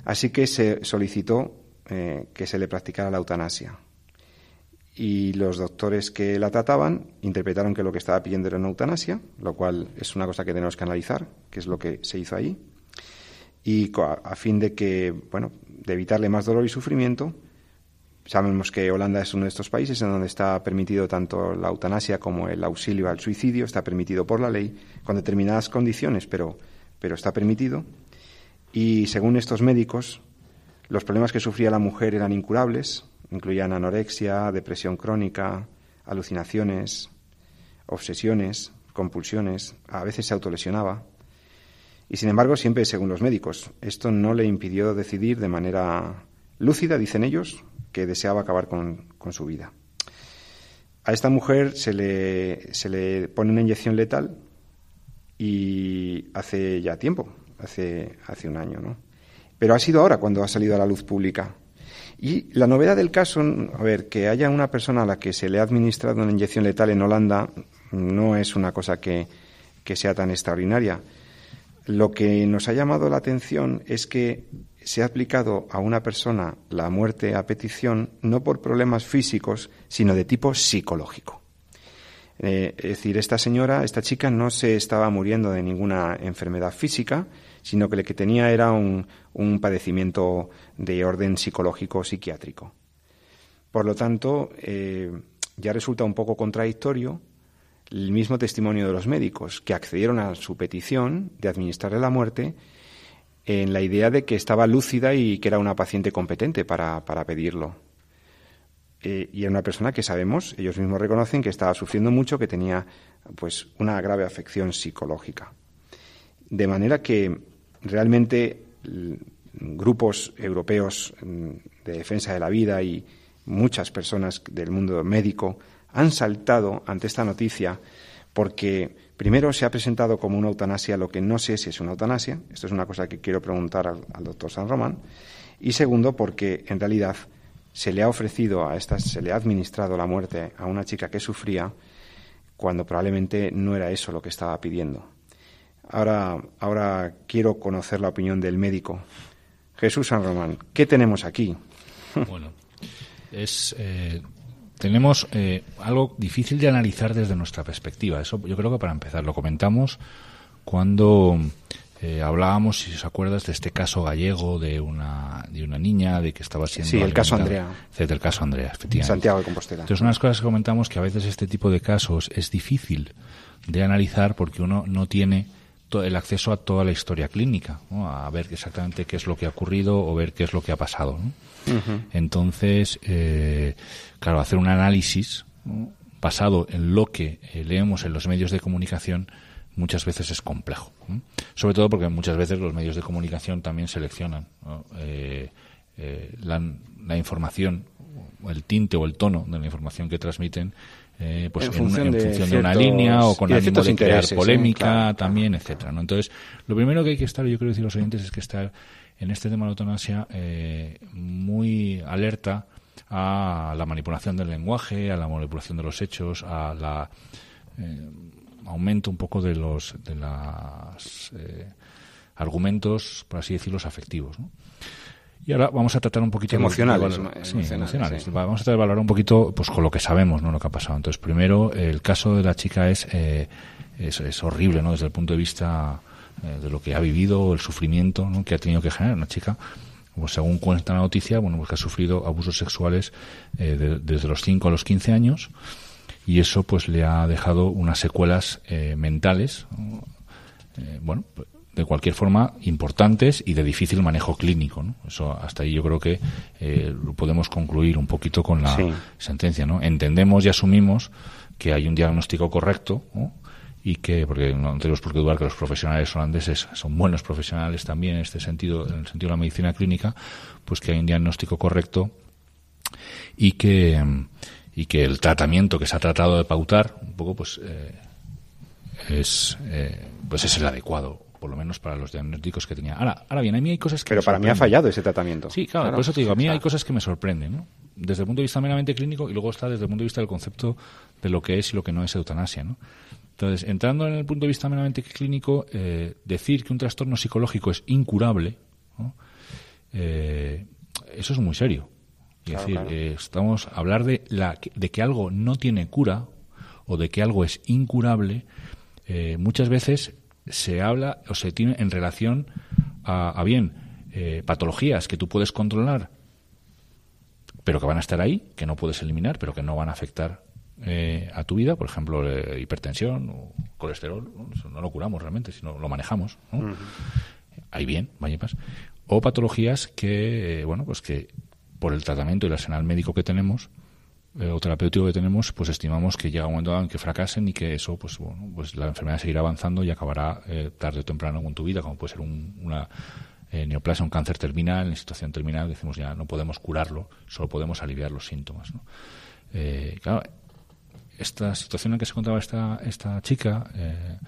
Así que se solicitó eh, que se le practicara la eutanasia. Y los doctores que la trataban interpretaron que lo que estaba pidiendo era una eutanasia, lo cual es una cosa que tenemos que analizar, que es lo que se hizo ahí. Y a fin de que, bueno, de evitarle más dolor y sufrimiento, sabemos que Holanda es uno de estos países en donde está permitido tanto la eutanasia como el auxilio al suicidio, está permitido por la ley, con determinadas condiciones, pero, pero está permitido. Y según estos médicos, los problemas que sufría la mujer eran incurables, incluían anorexia, depresión crónica, alucinaciones, obsesiones, compulsiones, a veces se autolesionaba. Y sin embargo, siempre según los médicos, esto no le impidió decidir de manera lúcida, dicen ellos, que deseaba acabar con, con su vida. A esta mujer se le, se le pone una inyección letal y hace ya tiempo, hace, hace un año, ¿no? Pero ha sido ahora cuando ha salido a la luz pública. Y la novedad del caso, a ver, que haya una persona a la que se le ha administrado una inyección letal en Holanda no es una cosa que, sea tan extraordinaria. Lo que nos ha llamado la atención es que se ha aplicado a una persona la muerte a petición no por problemas físicos, sino de tipo psicológico. Eh, es decir, esta señora, esta chica, no se estaba muriendo de ninguna enfermedad física, sino que lo que tenía era un, padecimiento de orden psicológico psiquiátrico. Por lo tanto, eh, ya resulta un poco contradictorio el mismo testimonio de los médicos que accedieron a su petición de administrarle la muerte en la idea de que estaba lúcida y que era una paciente competente para, pedirlo. Eh, y era una persona que sabemos, ellos mismos reconocen que estaba sufriendo mucho, que tenía pues una grave afección psicológica. De manera que realmente grupos europeos mm, de defensa de la vida y muchas personas del mundo médico han saltado ante esta noticia porque primero se ha presentado como una eutanasia lo que no sé si es una eutanasia, esto es una cosa que quiero preguntar al, doctor San Román, y segundo porque en realidad se le ha ofrecido a esta, se le ha administrado la muerte a una chica que sufría cuando probablemente no era eso lo que estaba pidiendo. Ahora, ahora quiero conocer la opinión del médico. Jesús San Román, ¿qué tenemos aquí? Bueno, es, eh, tenemos eh, algo difícil de analizar desde nuestra perspectiva. Eso yo creo que para empezar lo comentamos cuando eh, hablábamos, si os acuerdas, de este caso gallego de una, de una niña de que estaba siendo. Sí, el caso Andrea. del caso Andrea, efectivamente. Santiago de Compostela. Entonces, unas cosas que comentamos que a veces este tipo de casos es difícil de analizar porque uno no tiene el acceso a toda la historia clínica, a ver exactamente qué es lo que ha ocurrido o ver qué es lo que ha pasado. Entonces, eh, claro, hacer un análisis basado en lo que eh, leemos en los medios de comunicación muchas veces es complejo. Sobre todo porque muchas veces los medios de comunicación también seleccionan eh, la, la información, el tinte o el tono de la información que transmiten eh, pues en, función, de, una línea o con ánimo de crear polémica también, etcétera. ¿no? Entonces, lo primero que hay que estar, yo quiero decir a los oyentes, es que estar en este tema de la eutanasia eh, muy alerta a la manipulación del lenguaje, a la manipulación de los hechos, a la eh, aumento un poco de los de eh, argumentos, por así decirlo, afectivos. ¿no? Y ahora vamos a tratar un poquito emocionales, emocionales. Vamos a tratar de valorar un poquito pues con lo que sabemos, no lo que ha pasado. Entonces, primero, el caso de la chica es eh, es, horrible, ¿no? Desde el punto de vista eh, de lo que ha vivido, el sufrimiento ¿no? que ha tenido que generar una chica pues según cuenta la noticia, bueno, pues que ha sufrido abusos sexuales eh, desde los 5 a los 15 años y eso pues le ha dejado unas secuelas eh, mentales, eh, bueno, de cualquier forma importantes y de difícil manejo clínico. ¿no? Eso hasta ahí yo creo que eh, lo podemos concluir un poquito con la sentencia. ¿no? Entendemos y asumimos que hay un diagnóstico correcto y que, porque no tenemos por qué dudar que los profesionales holandeses son buenos profesionales también en este sentido, en el sentido de la medicina clínica, pues que hay un diagnóstico correcto y que y que el tratamiento que se ha tratado de pautar un poco pues eh, es eh, pues es el adecuado por lo menos para los diagnósticos que tenía. Ahora, ahora bien, a mí hay cosas que Pero para mí ha fallado ese tratamiento. Sí, claro, por eso te digo, a mí hay cosas que me sorprenden, ¿no? Desde el punto de vista meramente clínico y luego está desde el punto de vista del concepto de lo que es y lo que no es eutanasia, ¿no? Entonces, entrando en el punto de vista meramente clínico, eh, decir que un trastorno psicológico es incurable, eh, eso es muy serio. Es decir, eh, estamos a hablar de, la, de que algo no tiene cura o de que algo es incurable, muchas veces se habla o se tiene en relación a, bien patologías que tú puedes controlar, pero que van a estar ahí, que no puedes eliminar, pero que no van a afectar eh, a tu vida, por ejemplo, eh, hipertensión o colesterol, ¿no? lo curamos realmente, sino lo manejamos. ¿no? Ahí bien, vaya O patologías que, eh, bueno, pues que por el tratamiento y el arsenal médico que tenemos, o terapéutico que tenemos, pues estimamos que llega un momento en que fracasen y que eso, pues bueno, pues la enfermedad seguirá avanzando y acabará tarde o temprano con tu vida, como puede ser una neoplasia, un cáncer terminal, en situación terminal, decimos ya no podemos curarlo, solo podemos aliviar los síntomas. ¿no? claro, esta situación en que se encontraba esta, esta chica eh,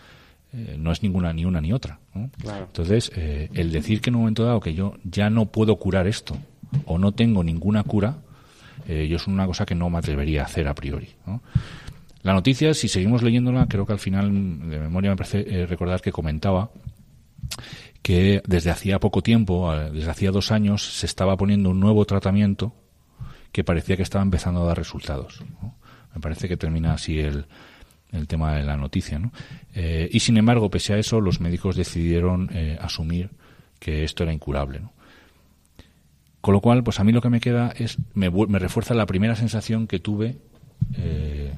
eh, no es ninguna ni una ni otra. Entonces, eh, el decir que en un momento dado que yo ya no puedo curar esto o no tengo ninguna cura, yo es una cosa que no me atrevería a hacer a priori. La noticia, si seguimos leyéndola, creo que al final, de memoria me parece recordar que comentaba que desde hacía poco tiempo, desde hacía dos años, se estaba poniendo un nuevo tratamiento que parecía que estaba empezando a dar resultados. Me parece que termina así el, el tema de la noticia. ¿no? Eh, y sin embargo, pese a eso, los médicos decidieron eh, asumir que esto era incurable. Con lo cual, pues a mí lo que me queda es, me, me refuerza la primera sensación que tuve eh,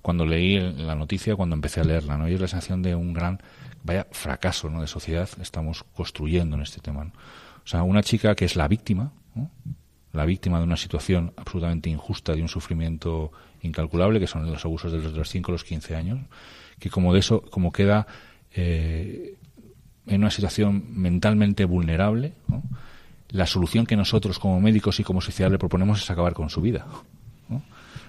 cuando leí la noticia, cuando empecé a leerla, ¿no? Y es la sensación de un gran, vaya, fracaso, ¿no? De sociedad estamos construyendo en este tema, O sea, una chica que es la víctima, la víctima de una situación absolutamente injusta, de un sufrimiento incalculable, que son los abusos de los 5 a los 15 años, que como de eso, como queda eh, en una situación mentalmente vulnerable, la solución que nosotros como médicos y como sociedad le proponemos es acabar con su vida.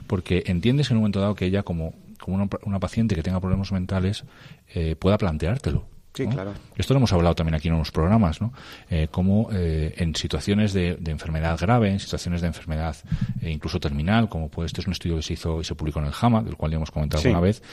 Porque entiendes en un momento dado que ella, como, como una, paciente que tenga problemas mentales, eh, pueda planteártelo Sí, claro. Esto lo hemos hablado también aquí en los programas, ¿no? Eh, como eh, en situaciones de, enfermedad grave, en situaciones de enfermedad eh, incluso terminal, como pues este es un estudio que se hizo y se publicó en el JAMA, del cual ya hemos comentado alguna vez,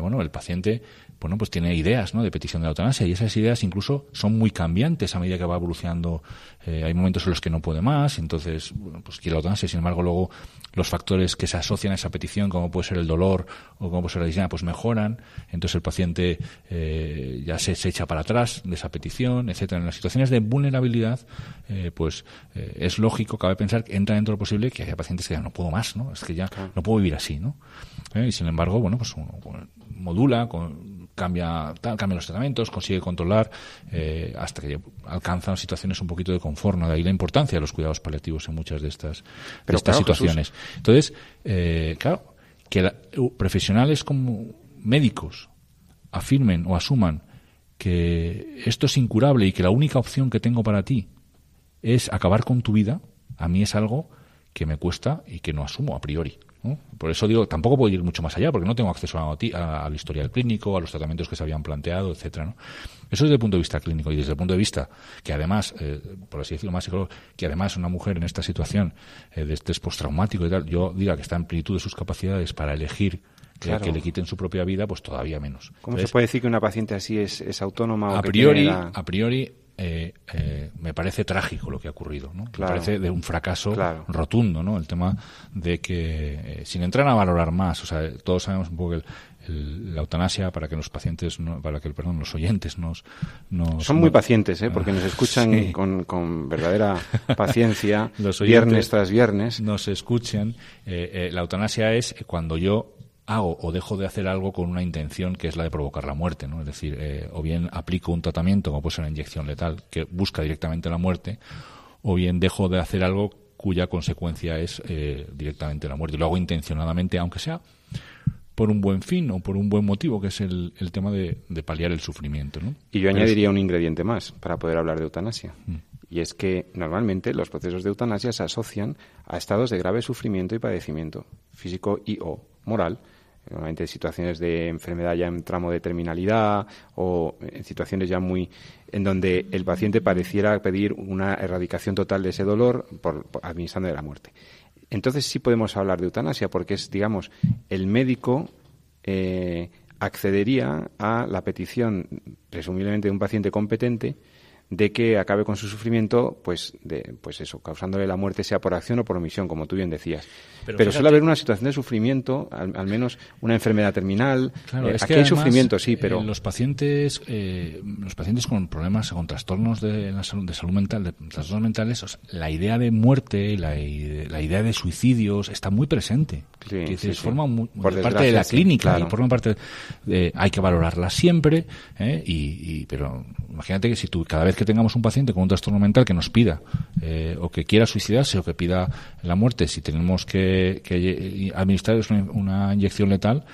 bueno, el paciente bueno, pues tiene ideas ¿no? de petición de la eutanasia y esas ideas incluso son muy cambiantes a medida que va evolucionando. hay momentos en los que no puede más, entonces bueno, pues quiere la eutanasia, sin embargo luego los factores que se asocian a esa petición, como puede ser el dolor o como puede ser la disnea, pues mejoran, entonces el paciente ya se se echa para atrás de esa petición, etcétera. En las situaciones de vulnerabilidad, eh, pues eh, es lógico, cabe pensar que entra dentro de lo posible que haya pacientes que ya no puedo más, ¿no? Es que ya no puedo vivir así, ¿no? Eh, y sin embargo, bueno, pues uno modula, cambia, cambia los tratamientos, consigue controlar hasta que alcanzan situaciones un poquito de confort, ¿no? De ahí la importancia de los cuidados paliativos en muchas de estas, estas situaciones. Entonces, claro, que profesionales como médicos afirmen o asuman que esto es incurable y que la única opción que tengo para ti es acabar con tu vida, a mí es algo que me cuesta y que no asumo a priori. Por eso digo, tampoco puedo ir mucho más allá, porque no tengo acceso a, a, al historial clínico, a los tratamientos que se habían planteado, etcétera. ¿no? Eso desde el punto de vista clínico y desde el punto de vista que además, eh, por así decirlo más que además una mujer en esta situación eh, de estrés postraumático y tal, yo diga que está en plenitud de sus capacidades para elegir que le quiten su propia vida, pues todavía menos. ¿Cómo se puede decir que una paciente así es, autónoma? a, priori, a priori, eh, eh, me parece trágico lo que ha ocurrido. ¿no? Me parece de un fracaso rotundo, ¿no? El tema de que, eh, sin entrar a valorar más, o sea, todos sabemos un poco que la eutanasia para que los pacientes, para que perdón, los oyentes nos, nos son muy pacientes, ¿eh? porque nos escuchan con, con, verdadera paciencia los viernes tras viernes. Nos escuchan. La eutanasia es cuando yo hago o dejo de hacer algo con una intención que es la de provocar la muerte, ¿no? Es decir, eh, o bien aplico un tratamiento como puede ser una inyección letal que busca directamente la muerte, o bien dejo de hacer algo cuya consecuencia es eh, directamente la muerte. Lo hago intencionadamente, aunque sea por un buen fin o por un buen motivo, que es el, tema de, paliar el sufrimiento. ¿no? Y yo añadiría un ingrediente más para poder hablar de eutanasia. Mm. Y es que normalmente los procesos de eutanasia se asocian a estados de grave sufrimiento y padecimiento físico y o moral normalmente en situaciones de enfermedad ya en tramo de terminalidad o en situaciones ya muy en donde el paciente pareciera pedir una erradicación total de ese dolor por, administrando de la muerte. Entonces sí podemos hablar de eutanasia porque es, digamos, el médico eh, accedería a la petición, presumiblemente de un paciente competente, de que acabe con su sufrimiento, pues, de, pues eso, causándole la muerte, sea por acción o por omisión, como tú bien decías. Pero, suele haber una situación de sufrimiento, al, menos una enfermedad terminal. Claro, eh, es aquí que hay sufrimiento, sí, pero los pacientes, eh, los pacientes con problemas, con trastornos de la salud, de salud mental, de trastornos mentales, la idea de muerte, la, la, idea de suicidios está muy presente. que se forma parte de la clínica y forma parte. De, hay que valorarla siempre, ¿eh? y, pero imagínate que si tú cada vez que tengamos un paciente con un trastorno mental que nos pida eh, o que quiera suicidarse o que pida la muerte, si tenemos que, que administrar una, inyección letal,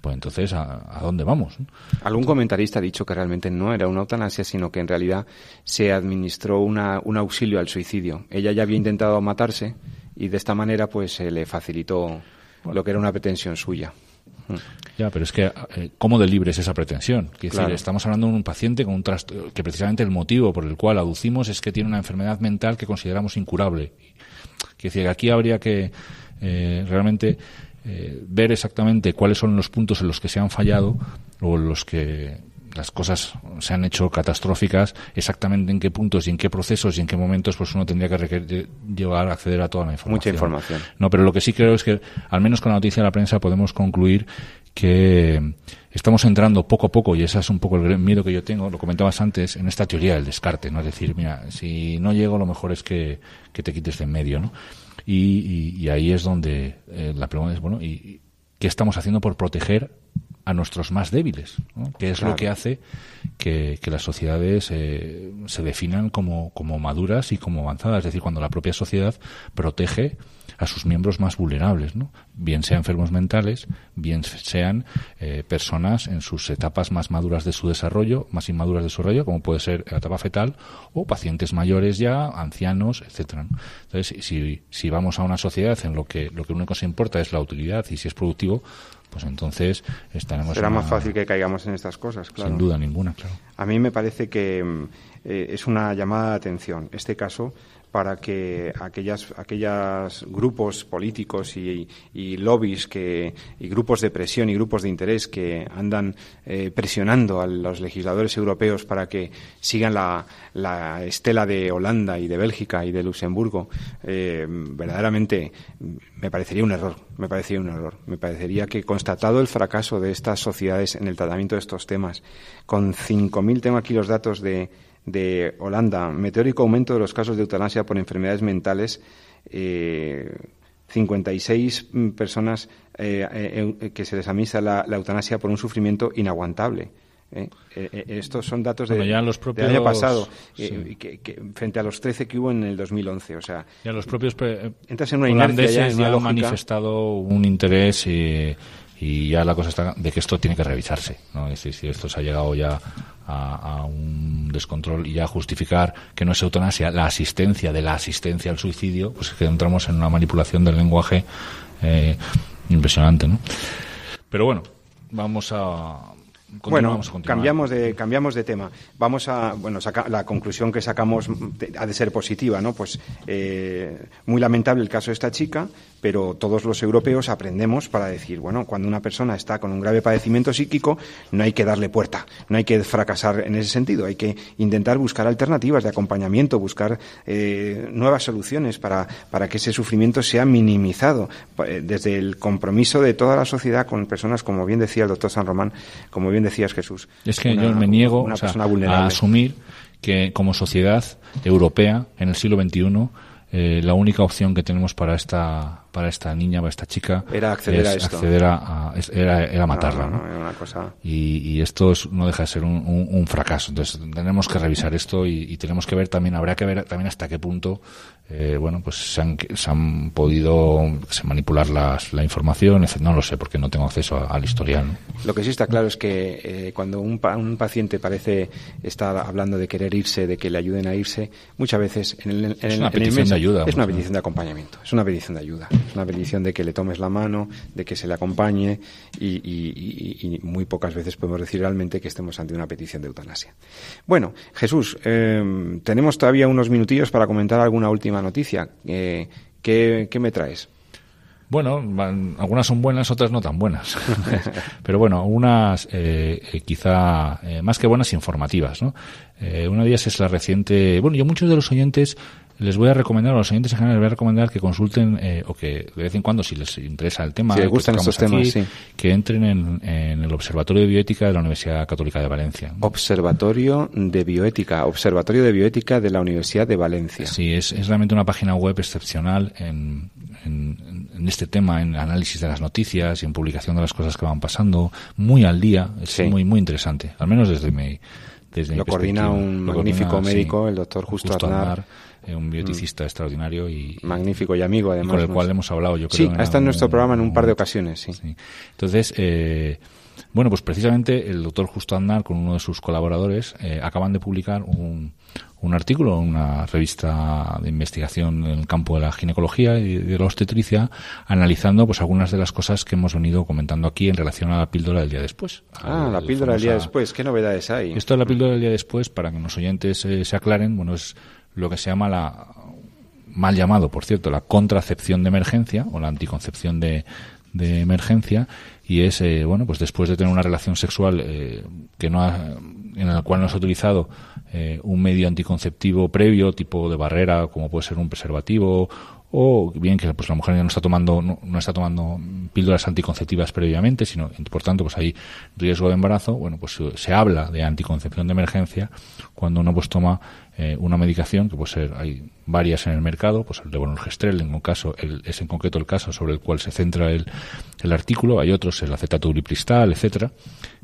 pues entonces, ¿a, dónde vamos? Algún comentarista ha dicho que realmente no era una eutanasia, sino que en realidad se administró una, un auxilio al suicidio. Ella ya había intentado matarse y de esta manera pues se le facilitó lo que era una pretensión suya. Ya, pero es que, eh, ¿cómo de libre es esa pretensión? estamos hablando de un paciente con un trastorno, que precisamente el motivo por el cual aducimos es que tiene una enfermedad mental que consideramos incurable. Quiere decir, aquí habría que eh, realmente eh, ver exactamente cuáles son los puntos en los que se han fallado o en los que las cosas se han hecho catastróficas, exactamente en qué puntos y en qué procesos y en qué momentos, pues uno tendría que llegar a acceder a toda la información. Mucha información. No, pero lo que sí creo es que, al menos con la noticia de la prensa, podemos concluir que estamos entrando poco a poco, y ese es un poco el miedo que yo tengo, lo comentabas antes, en esta teoría del descarte, ¿no? Es decir, mira, si no llego, lo mejor es que, te quites de en medio, ¿no? Y, ahí es donde eh, la pregunta es, bueno, ¿y qué estamos haciendo por proteger a nuestros más débiles, que es lo que hace que, las sociedades eh, se definan como, como maduras y como avanzadas, es decir, cuando la propia sociedad protege a sus miembros más vulnerables, ¿no? bien sean enfermos mentales, bien sean eh, personas en sus etapas más maduras de su desarrollo, más inmaduras de su desarrollo, como puede ser la etapa fetal, o pacientes mayores ya, ancianos, etcétera. Entonces, si, si vamos a una sociedad en lo que lo que único se importa es la utilidad y si es productivo, pues entonces estaremos. Será más fácil que caigamos en estas cosas, claro. Sin duda ninguna, claro. A mí me parece que mm, eh, es una llamada de atención este caso para que aquellas, aquellos grupos políticos y, y, lobbies que, y grupos de presión y grupos de interés que andan eh, presionando a los legisladores europeos para que sigan la, la, estela de Holanda y de Bélgica y de Luxemburgo, eh, verdaderamente me parecería un error. Me parecería un error. Me parecería que constatado el fracaso de estas sociedades en el tratamiento de estos temas, con 5.000, tengo aquí los datos de de Holanda, meteórico aumento de los casos de eutanasia por enfermedades mentales. 56 eh, personas eh, eh, que se les administra la, eutanasia por un sufrimiento inaguantable. estos son datos de, los del año pasado, frente a los 13 que hubo en el 2011. O sea, ya los propios entras en una holandeses ya, han manifestado un interés y, y, ya la cosa está de que esto tiene que revisarse. ¿no? Es decir, si esto se ha llegado ya a, un descontrol y a justificar que no es eutanasia la asistencia de la asistencia al suicidio, pues es que entramos en una manipulación del lenguaje eh, impresionante, ¿no? Pero bueno, vamos a bueno, cambiamos de, cambiamos de tema. Vamos a, bueno, la conclusión que sacamos ha de ser positiva, ¿no? Pues eh, muy lamentable el caso de esta chica, pero todos los europeos aprendemos para decir, bueno, cuando una persona está con un grave padecimiento psíquico, no hay que darle puerta, no hay que fracasar en ese sentido, hay que intentar buscar alternativas de acompañamiento, buscar eh, nuevas soluciones para, para que ese sufrimiento sea minimizado eh, desde el compromiso de toda la sociedad con personas, como bien decía el doctor San Román, como bien decías, Jesús. Es que yo me niego a asumir que como sociedad europea en el siglo XXI eh, la única opción que tenemos para esta para esta niña, para esta chica, era acceder a esto. Acceder a, era, matarla. y, esto no deja de ser un, fracaso. Entonces tenemos que revisar esto y, tenemos que ver también, habrá que ver también hasta qué punto eh, bueno, pues se han, se han podido manipular las, la información, no lo sé porque no tengo acceso al historial. Lo que sí está claro es que eh, cuando un, un, paciente parece estar hablando de querer irse, de que le ayuden a irse, muchas veces en el, en es una petición de ayuda. Es una petición de acompañamiento, es una petición de ayuda, es una petición de que le tomes la mano, de que se le acompañe y, muy pocas veces podemos decir realmente que estemos ante una petición de eutanasia. Bueno, Jesús, eh, tenemos todavía unos minutillos para comentar alguna última noticia. Eh, ¿qué, me traes? Bueno, algunas son buenas, otras no tan buenas. Pero bueno, unas eh, quizá más que buenas, informativas. ¿no? una de ellas es la reciente. Bueno, yo muchos de los oyentes les voy a recomendar, a los oyentes en general, les voy a recomendar que consulten eh, o que de vez en cuando, si les interesa el tema, si les gustan estos temas, que entren en, el Observatorio de Bioética de la Universidad Católica de Valencia. Observatorio de Bioética, Observatorio de Bioética de la Universidad de Valencia. Sí, es, es realmente una página web excepcional en, en, este tema, en análisis de las noticias y en publicación de las cosas que van pasando, muy al día, es muy, muy interesante, al menos desde mi desde lo coordina un magnífico médico, el doctor Justo, Justo un bioticista mm. extraordinario y magnífico y amigo además con el cual hemos hablado yo creo sí ha estado en nuestro programa en un par de ocasiones sí, entonces eh, bueno pues precisamente el doctor Justo Andar con uno de sus colaboradores eh, acaban de publicar un, un artículo en una revista de investigación en el campo de la ginecología y de la obstetricia analizando pues algunas de las cosas que hemos venido comentando aquí en relación a la píldora del día después. Ah, la píldora del día después, ¿qué novedades hay? Esto de la píldora del día después, para que los oyentes se aclaren, bueno, es lo que se llama la mal llamado, por cierto, la contracepción de emergencia o la anticoncepción de, de emergencia y es eh, bueno pues después de tener una relación sexual eh, que no en la cual no se ha utilizado eh, un medio anticonceptivo previo tipo de barrera como puede ser un preservativo o bien que pues la mujer ya no está tomando no, está tomando píldoras anticonceptivas previamente sino por tanto pues hay riesgo de embarazo bueno pues se habla de anticoncepción de emergencia cuando uno pues toma eh, una medicación que puede ser hay varias en el mercado pues el levonorgestrel en un caso el, es en concreto el caso sobre el cual se centra el, el artículo hay otros el acetato uripristal etcétera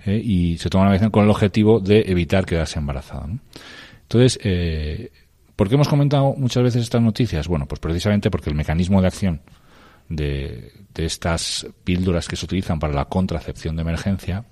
eh, y se toma una medicación con el objetivo de evitar quedarse embarazada entonces eh, ¿Por qué hemos comentado muchas veces estas noticias? Bueno, pues precisamente porque el mecanismo de acción de, estas píldoras que se utilizan para la contracepción de emergencia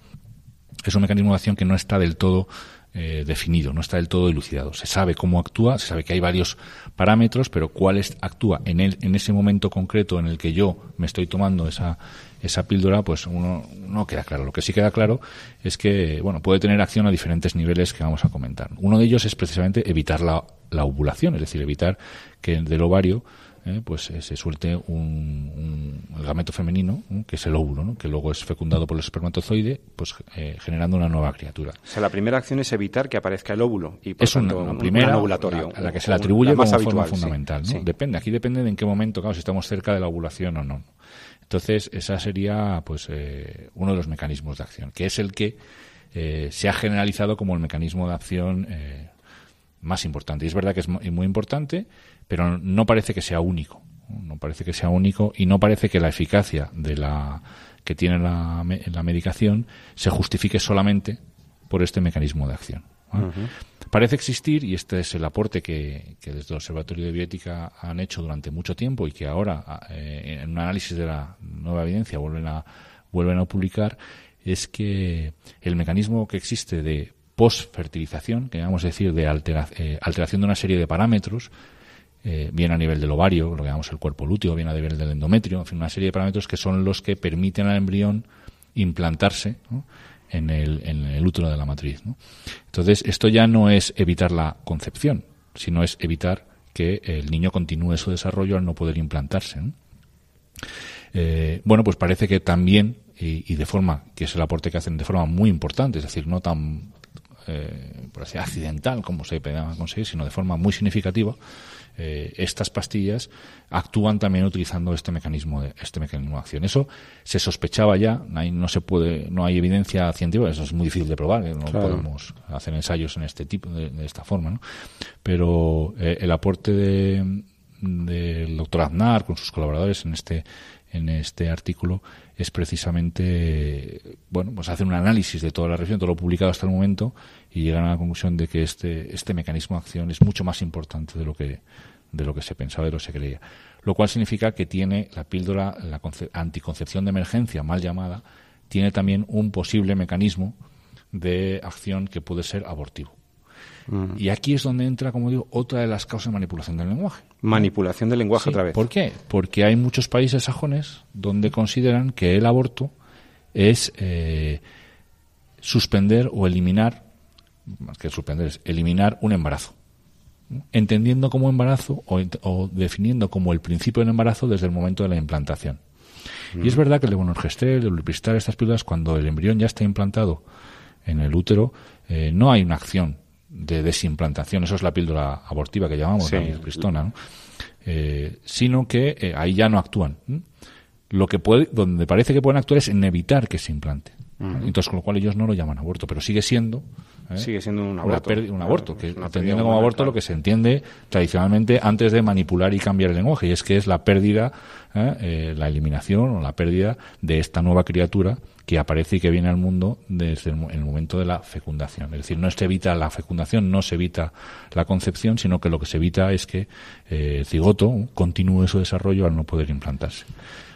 es un mecanismo de acción que no está del todo eh, definido, no está del todo elucidado. Se sabe cómo actúa, se sabe que hay varios parámetros, pero cuál actúa en, el, en ese momento concreto en el que yo me estoy tomando esa, esa píldora, pues uno no queda claro. Lo que sí queda claro es que, bueno, puede tener acción a diferentes niveles que vamos a comentar. Uno de ellos es precisamente evitar la, la ovulación, es decir, evitar que del ovario eh, pues eh, se suelte un, el gameto femenino, que es el óvulo, que luego es fecundado por el espermatozoide, pues eh, generando una nueva criatura. O sea, la primera acción es evitar que aparezca el óvulo y por es tanto, una, primera ovulatorio, a la que se le atribuye como forma fundamental. Depende, aquí depende de en qué momento, claro, si estamos cerca de la ovulación o no. Entonces, esa sería pues uno de los mecanismos de acción, que es el que se ha generalizado como el mecanismo de acción más importante. Y es verdad que es muy importante, pero no parece que sea único. No parece que sea único y no parece que la eficacia de la que tiene la, la medicación se justifique solamente por este mecanismo de acción. Parece existir, y este es el aporte que, desde el Observatorio de Bioética han hecho durante mucho tiempo y que ahora, eh, en un análisis de la nueva evidencia, vuelven a, vuelven a publicar, es que el mecanismo que existe de posfertilización, que vamos a decir de eh, alteración de una serie de parámetros, eh, bien a nivel del ovario, lo que llamamos el cuerpo lúteo, bien a nivel del endometrio, en fin, una serie de parámetros que son los que permiten al embrión implantarse en el, útero de la matriz. Entonces, esto ya no es evitar la concepción, sino es evitar que el niño continúe su desarrollo al no poder implantarse. Eh, bueno, pues parece que también, y, de forma, que es el aporte que hacen de forma muy importante, es decir, no tan, eh, por así accidental como se podía conseguir, sino de forma muy significativa, eh, estas pastillas actúan también utilizando este mecanismo de este mecanismo de acción. Eso se sospechaba ya, no se puede, no hay evidencia científica, eso es muy difícil de probar, no podemos hacer ensayos en este tipo de, esta forma, ¿no? Pero eh, el aporte de, del doctor Aznar con sus colaboradores en este en este artículo es precisamente bueno pues hacer un análisis de toda la revisión, todo lo publicado hasta el momento y llegan a la conclusión de que este este mecanismo de acción es mucho más importante de lo que de lo que se pensaba, de lo que se creía. Lo cual significa que tiene la píldora, la anticoncepción de emergencia, mal llamada, tiene también un posible mecanismo de acción que puede ser abortivo. Y aquí es donde entra, como digo, otra de las causas de manipulación del lenguaje. Manipulación del lenguaje otra vez. ¿Por qué? Porque hay muchos países sajones donde consideran que el aborto es eh, suspender o eliminar, más que suspender, es eliminar un embarazo. Entendiendo como embarazo o, definiendo como el principio del embarazo desde el momento de la implantación. Y es verdad que el levonorgestrel, el ulipristal, estas píldoras, cuando el embrión ya está implantado en el útero, eh, no hay una acción de desimplantación, eso es la píldora abortiva que llamamos, la misopristona, eh, sino que eh, ahí ya no actúan. Lo que puede, donde parece que pueden actuar es en evitar que se implante. Entonces, con lo cual ellos no lo llaman aborto, pero sigue siendo ¿eh? sigue siendo un aborto. un aborto, que entendiendo como aborto lo que se entiende tradicionalmente antes de manipular y cambiar el lenguaje, y es que es la pérdida, la eliminación o la pérdida de esta nueva criatura que aparece y que viene al mundo desde el, momento de la fecundación. Es decir, no se evita la fecundación, no se evita la concepción, sino que lo que se evita es que eh, el cigoto continúe su desarrollo al no poder implantarse.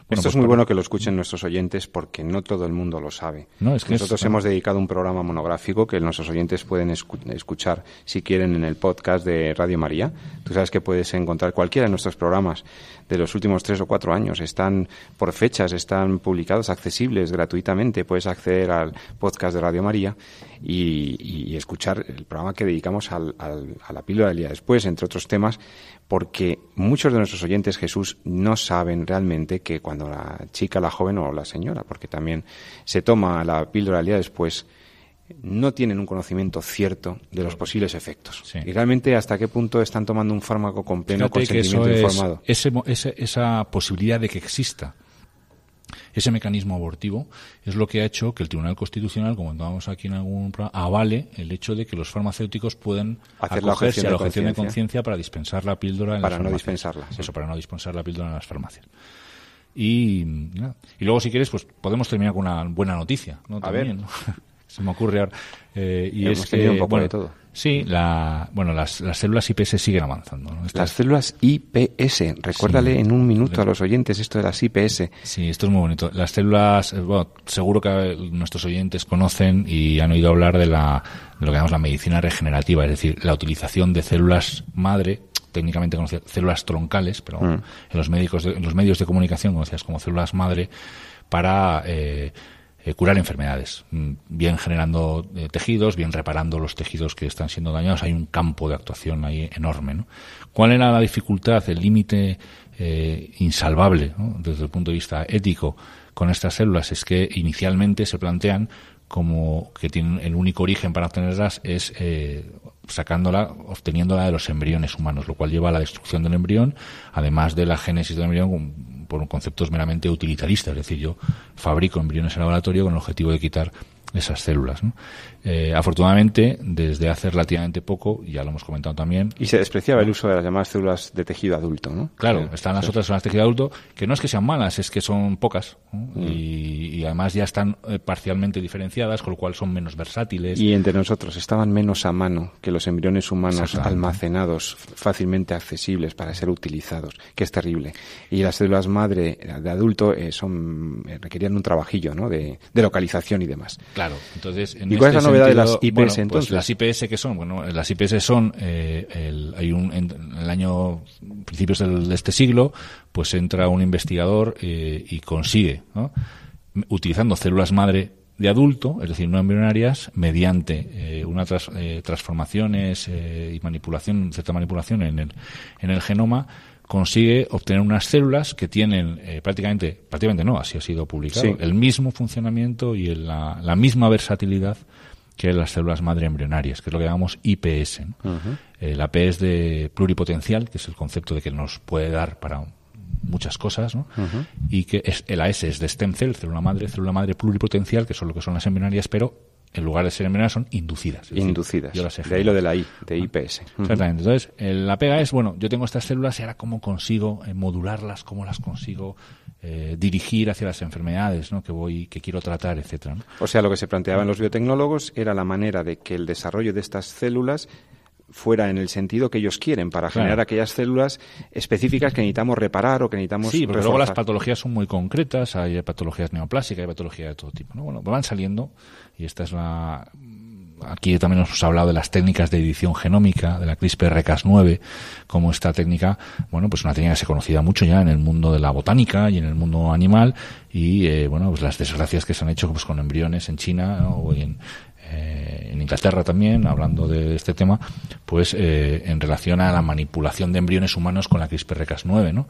Esto pues es muy bueno que lo escuchen nuestros oyentes porque no todo el mundo lo sabe. Nosotros hemos dedicado un programa monográfico que nuestros oyentes pueden escuchar si quieren en el podcast de Radio María. Tú sabes que puedes encontrar cualquiera de nuestros programas de los últimos tres o cuatro años. Están por fechas, están publicados, accesibles gratuitamente. Puedes acceder al podcast de Radio María y, escuchar el programa que dedicamos al, a la píldora del día después, entre otros temas, porque muchos de nuestros oyentes, Jesús, no saben realmente que cuando la chica, la joven o la señora, porque también se toma la píldora del día después, no tienen un conocimiento cierto de los posibles efectos. Y realmente hasta qué punto están tomando un fármaco con pleno consentimiento informado. esa posibilidad de que exista ese mecanismo abortivo es lo que ha hecho que el Tribunal Constitucional, como comentábamos aquí en algún programa, avale el hecho de que los farmacéuticos pueden hacer la objeción a la objeción de conciencia para dispensar la píldora en para no dispensarla. Eso, para no dispensar la píldora en las farmacias. Y, y luego, si quieres, pues podemos terminar con una buena noticia. ¿no? A ver. Se me ocurre ahora. Eh, y Hemos es que, un poco bueno, de todo. Sí, la, bueno, las, las células IPS siguen avanzando. ¿no? Las células IPS. Recuérdale en un minuto a los oyentes esto de las IPS. Sí, esto es muy bonito. Las células, eh, bueno, seguro que nuestros oyentes conocen y han oído hablar de, la, de lo que llamamos la medicina regenerativa, es decir, la utilización de células madre técnicamente conocidas células troncales, pero mm. en los médicos en los medios de comunicación conocidas como células madre para eh, eh, curar enfermedades, mm, bien generando eh, tejidos, bien reparando los tejidos que están siendo dañados. Hay un campo de actuación ahí enorme. ¿no? ¿Cuál era la dificultad, el límite eh, insalvable desde el punto de vista ético con estas células? Es que inicialmente se plantean como que tienen el único origen para obtenerlas es eh, sacándola, obteniéndola de los embriones humanos, lo cual lleva a la destrucción del embrión, además de la génesis del embrión por conceptos meramente utilitaristas, es decir, yo fabrico embriones en laboratorio con el objetivo de quitar esas células. Eh, afortunadamente, desde hace relativamente poco, ya lo hemos comentado también. Y se despreciaba el uso de las llamadas células de tejido adulto, ¿no? Claro, están las otras células de tejido adulto, que no es que sean malas, es que son pocas. Mm. Y, además ya están eh, parcialmente diferenciadas, con lo cual son menos versátiles. Y entre nosotros, estaban menos a mano que los embriones humanos almacenados, fácilmente accesibles para ser utilizados, que es terrible. Y las células madre de adulto eh, son requerían un trabajillo, ¿no? De, de localización y demás. Claro, entonces. En ¿Y cuál es la este novedad de las IPS pues entonces? las IPS que son, bueno, las IPS son, eh, el, hay un, en, el año, principios del, de este siglo, pues entra un investigador eh, y consigue, ¿no? utilizando células madre de adulto, es decir, no embrionarias, mediante eh, unas eh, transformaciones eh, y manipulación, cierta manipulación en el, en el genoma, consigue obtener unas células que tienen prácticamente, prácticamente no, así ha sido publicado, el mismo funcionamiento y la, la, misma versatilidad que las células madre embrionarias, que es lo que llamamos IPS. la P es de pluripotencial, que es el concepto de que nos puede dar para muchas cosas, ¿no? Y que es, el AS es de stem cell, célula madre, célula madre pluripotencial, que son lo que son las embrionarias, pero en lugar de ser embrionarias son inducidas. Inducidas. de ahí lo de la I, de IPS. Exactamente. Entonces, la pega es, bueno, yo tengo estas células y ahora cómo consigo eh, modularlas, cómo las consigo eh, dirigir hacia las enfermedades ¿no? que voy que quiero tratar, etcétera. O sea, lo que se planteaba en los biotecnólogos era la manera de que el desarrollo de estas células fuera en el sentido que ellos quieren para generar aquellas células específicas que necesitamos reparar o que necesitamos sí pero luego las patologías son muy concretas hay patologías neoplásicas hay patologías de todo tipo ¿no? bueno van saliendo y esta es la aquí también nos ha hablado de las técnicas de edición genómica, de la CRISPR-Cas9, como esta técnica, bueno, pues una técnica que se conocida mucho ya en el mundo de la botánica y en el mundo animal, y eh, bueno, pues las desgracias que se han hecho pues, con embriones en China o en, eh, en Inglaterra también, hablando de este tema, pues eh, en relación a la manipulación de embriones humanos con la CRISPR-Cas9, ¿no?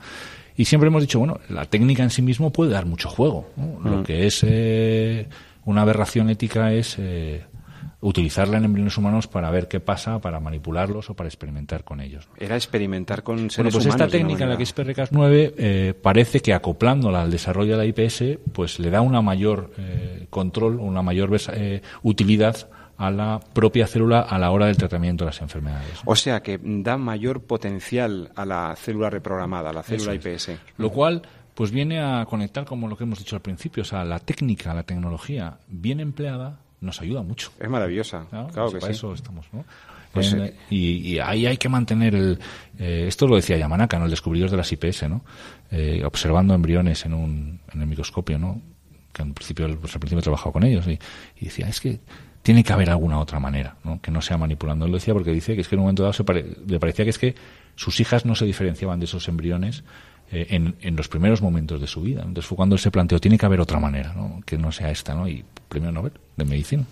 Y siempre hemos dicho, bueno, la técnica en sí mismo puede dar mucho juego. Lo mm. que es eh, una aberración ética es utilizarla en embriones humanos para ver qué pasa, para manipularlos o para experimentar con ellos. Era experimentar con seres bueno, pues esta técnica, la CRISPR-Cas9, eh, parece que acoplándola al desarrollo de la IPS, pues le da una mayor eh, control, una mayor eh, utilidad a la propia célula a la hora del tratamiento de las enfermedades. O sea que da mayor potencial a la célula reprogramada, a la célula IPS. Lo cual pues viene a conectar como lo que hemos dicho al principio, o sea, la técnica, la tecnología bien empleada nos ayuda mucho. Es maravillosa, claro, que pues para eso estamos, ¿no? Pues, eh, y, ahí hay que mantener el... Eh, esto lo decía Yamanaka, ¿no? el descubridor de las IPS, ¿no? Eh, observando embriones en, un, en el microscopio, ¿no? que al principio, pues, al principio he trabajado con ellos y, decía, es que tiene que haber alguna otra manera, ¿no? que no sea manipulando. Él lo decía porque dice que es que en un momento dado se le parecía que es que sus hijas no se diferenciaban de esos embriones en, en, los primeros momentos de su vida. Entonces fue cuando él se planteó, tiene que haber otra manera, ¿no? que no sea esta, ¿no? y premio Nobel de medicina.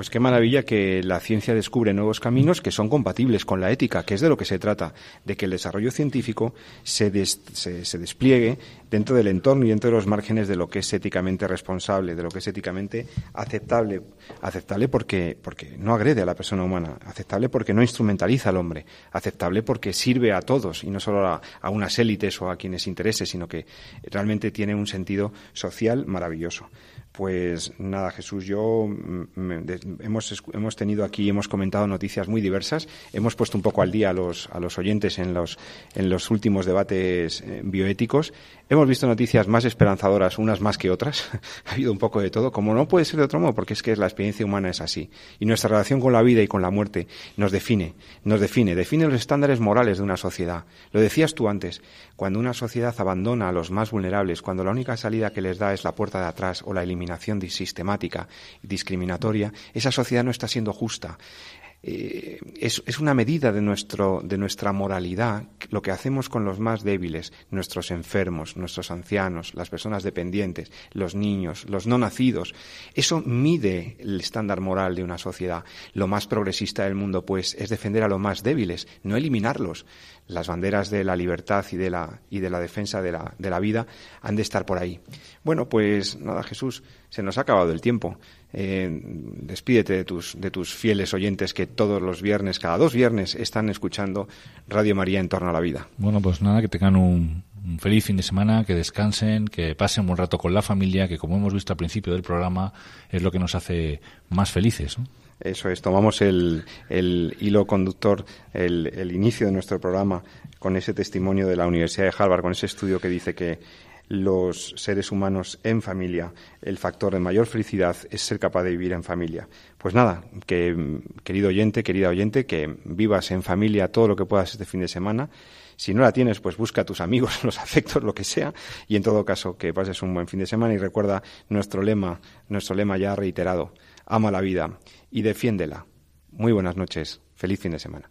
Pues qué maravilla que la ciencia descubre nuevos caminos que son compatibles con la ética, que es de lo que se trata, de que el desarrollo científico se, se, despliegue dentro del entorno y dentro de los márgenes de lo que es éticamente responsable, de lo que es éticamente aceptable. Aceptable porque, porque no agrede a la persona humana, aceptable porque no instrumentaliza al hombre, aceptable porque sirve a todos y no solo a, a unas élites o a quienes interese, sino que realmente tiene un sentido social maravilloso. Pues nada, Jesús, yo mm, hemos, hemos tenido aquí, hemos comentado noticias muy diversas, hemos puesto un poco al día a los, a los oyentes en los, en los últimos debates eh, bioéticos. Hemos visto noticias más esperanzadoras, unas más que otras. ha habido un poco de todo, como no puede ser de otro modo, porque es que la experiencia humana es así. Y nuestra relación con la vida y con la muerte nos define, nos define, define los estándares morales de una sociedad. Lo decías tú antes, cuando una sociedad abandona a los más vulnerables, cuando la única salida que les da es la puerta de atrás o la eliminación, sistemática discriminatoria, esa sociedad no está siendo justa. Eh, es, es, una medida de, nuestro, de nuestra moralidad lo que hacemos con los más débiles, nuestros enfermos, nuestros ancianos, las personas dependientes, los niños, los no nacidos. Eso mide el estándar moral de una sociedad. Lo más progresista del mundo, pues, es defender a los más débiles, no eliminarlos las banderas de la libertad y de la, y de la defensa de la, de la vida han de estar por ahí. Bueno, pues nada, Jesús, se nos ha acabado el tiempo. Eh, despídete de tus, de tus fieles oyentes que todos los viernes, cada dos viernes, están escuchando Radio María en torno a la vida. Bueno, pues nada, que tengan un, un feliz fin de semana, que descansen, que pasen un rato con la familia, que como hemos visto al principio del programa, es lo que nos hace más felices. ¿no? Eso es, tomamos el, el hilo conductor, el, el, inicio de nuestro programa con ese testimonio de la Universidad de Harvard, con ese estudio que dice que los seres humanos en familia, el factor de mayor felicidad es ser capaz de vivir en familia. Pues nada, que querido oyente, querida oyente, que vivas en familia todo lo que puedas este fin de semana. Si no la tienes, pues busca a tus amigos, los afectos, lo que sea, y en todo caso que pases un buen fin de semana y recuerda nuestro lema, nuestro lema ya reiterado, ama la vida y defiéndela. Muy buenas noches. Feliz fin de semana.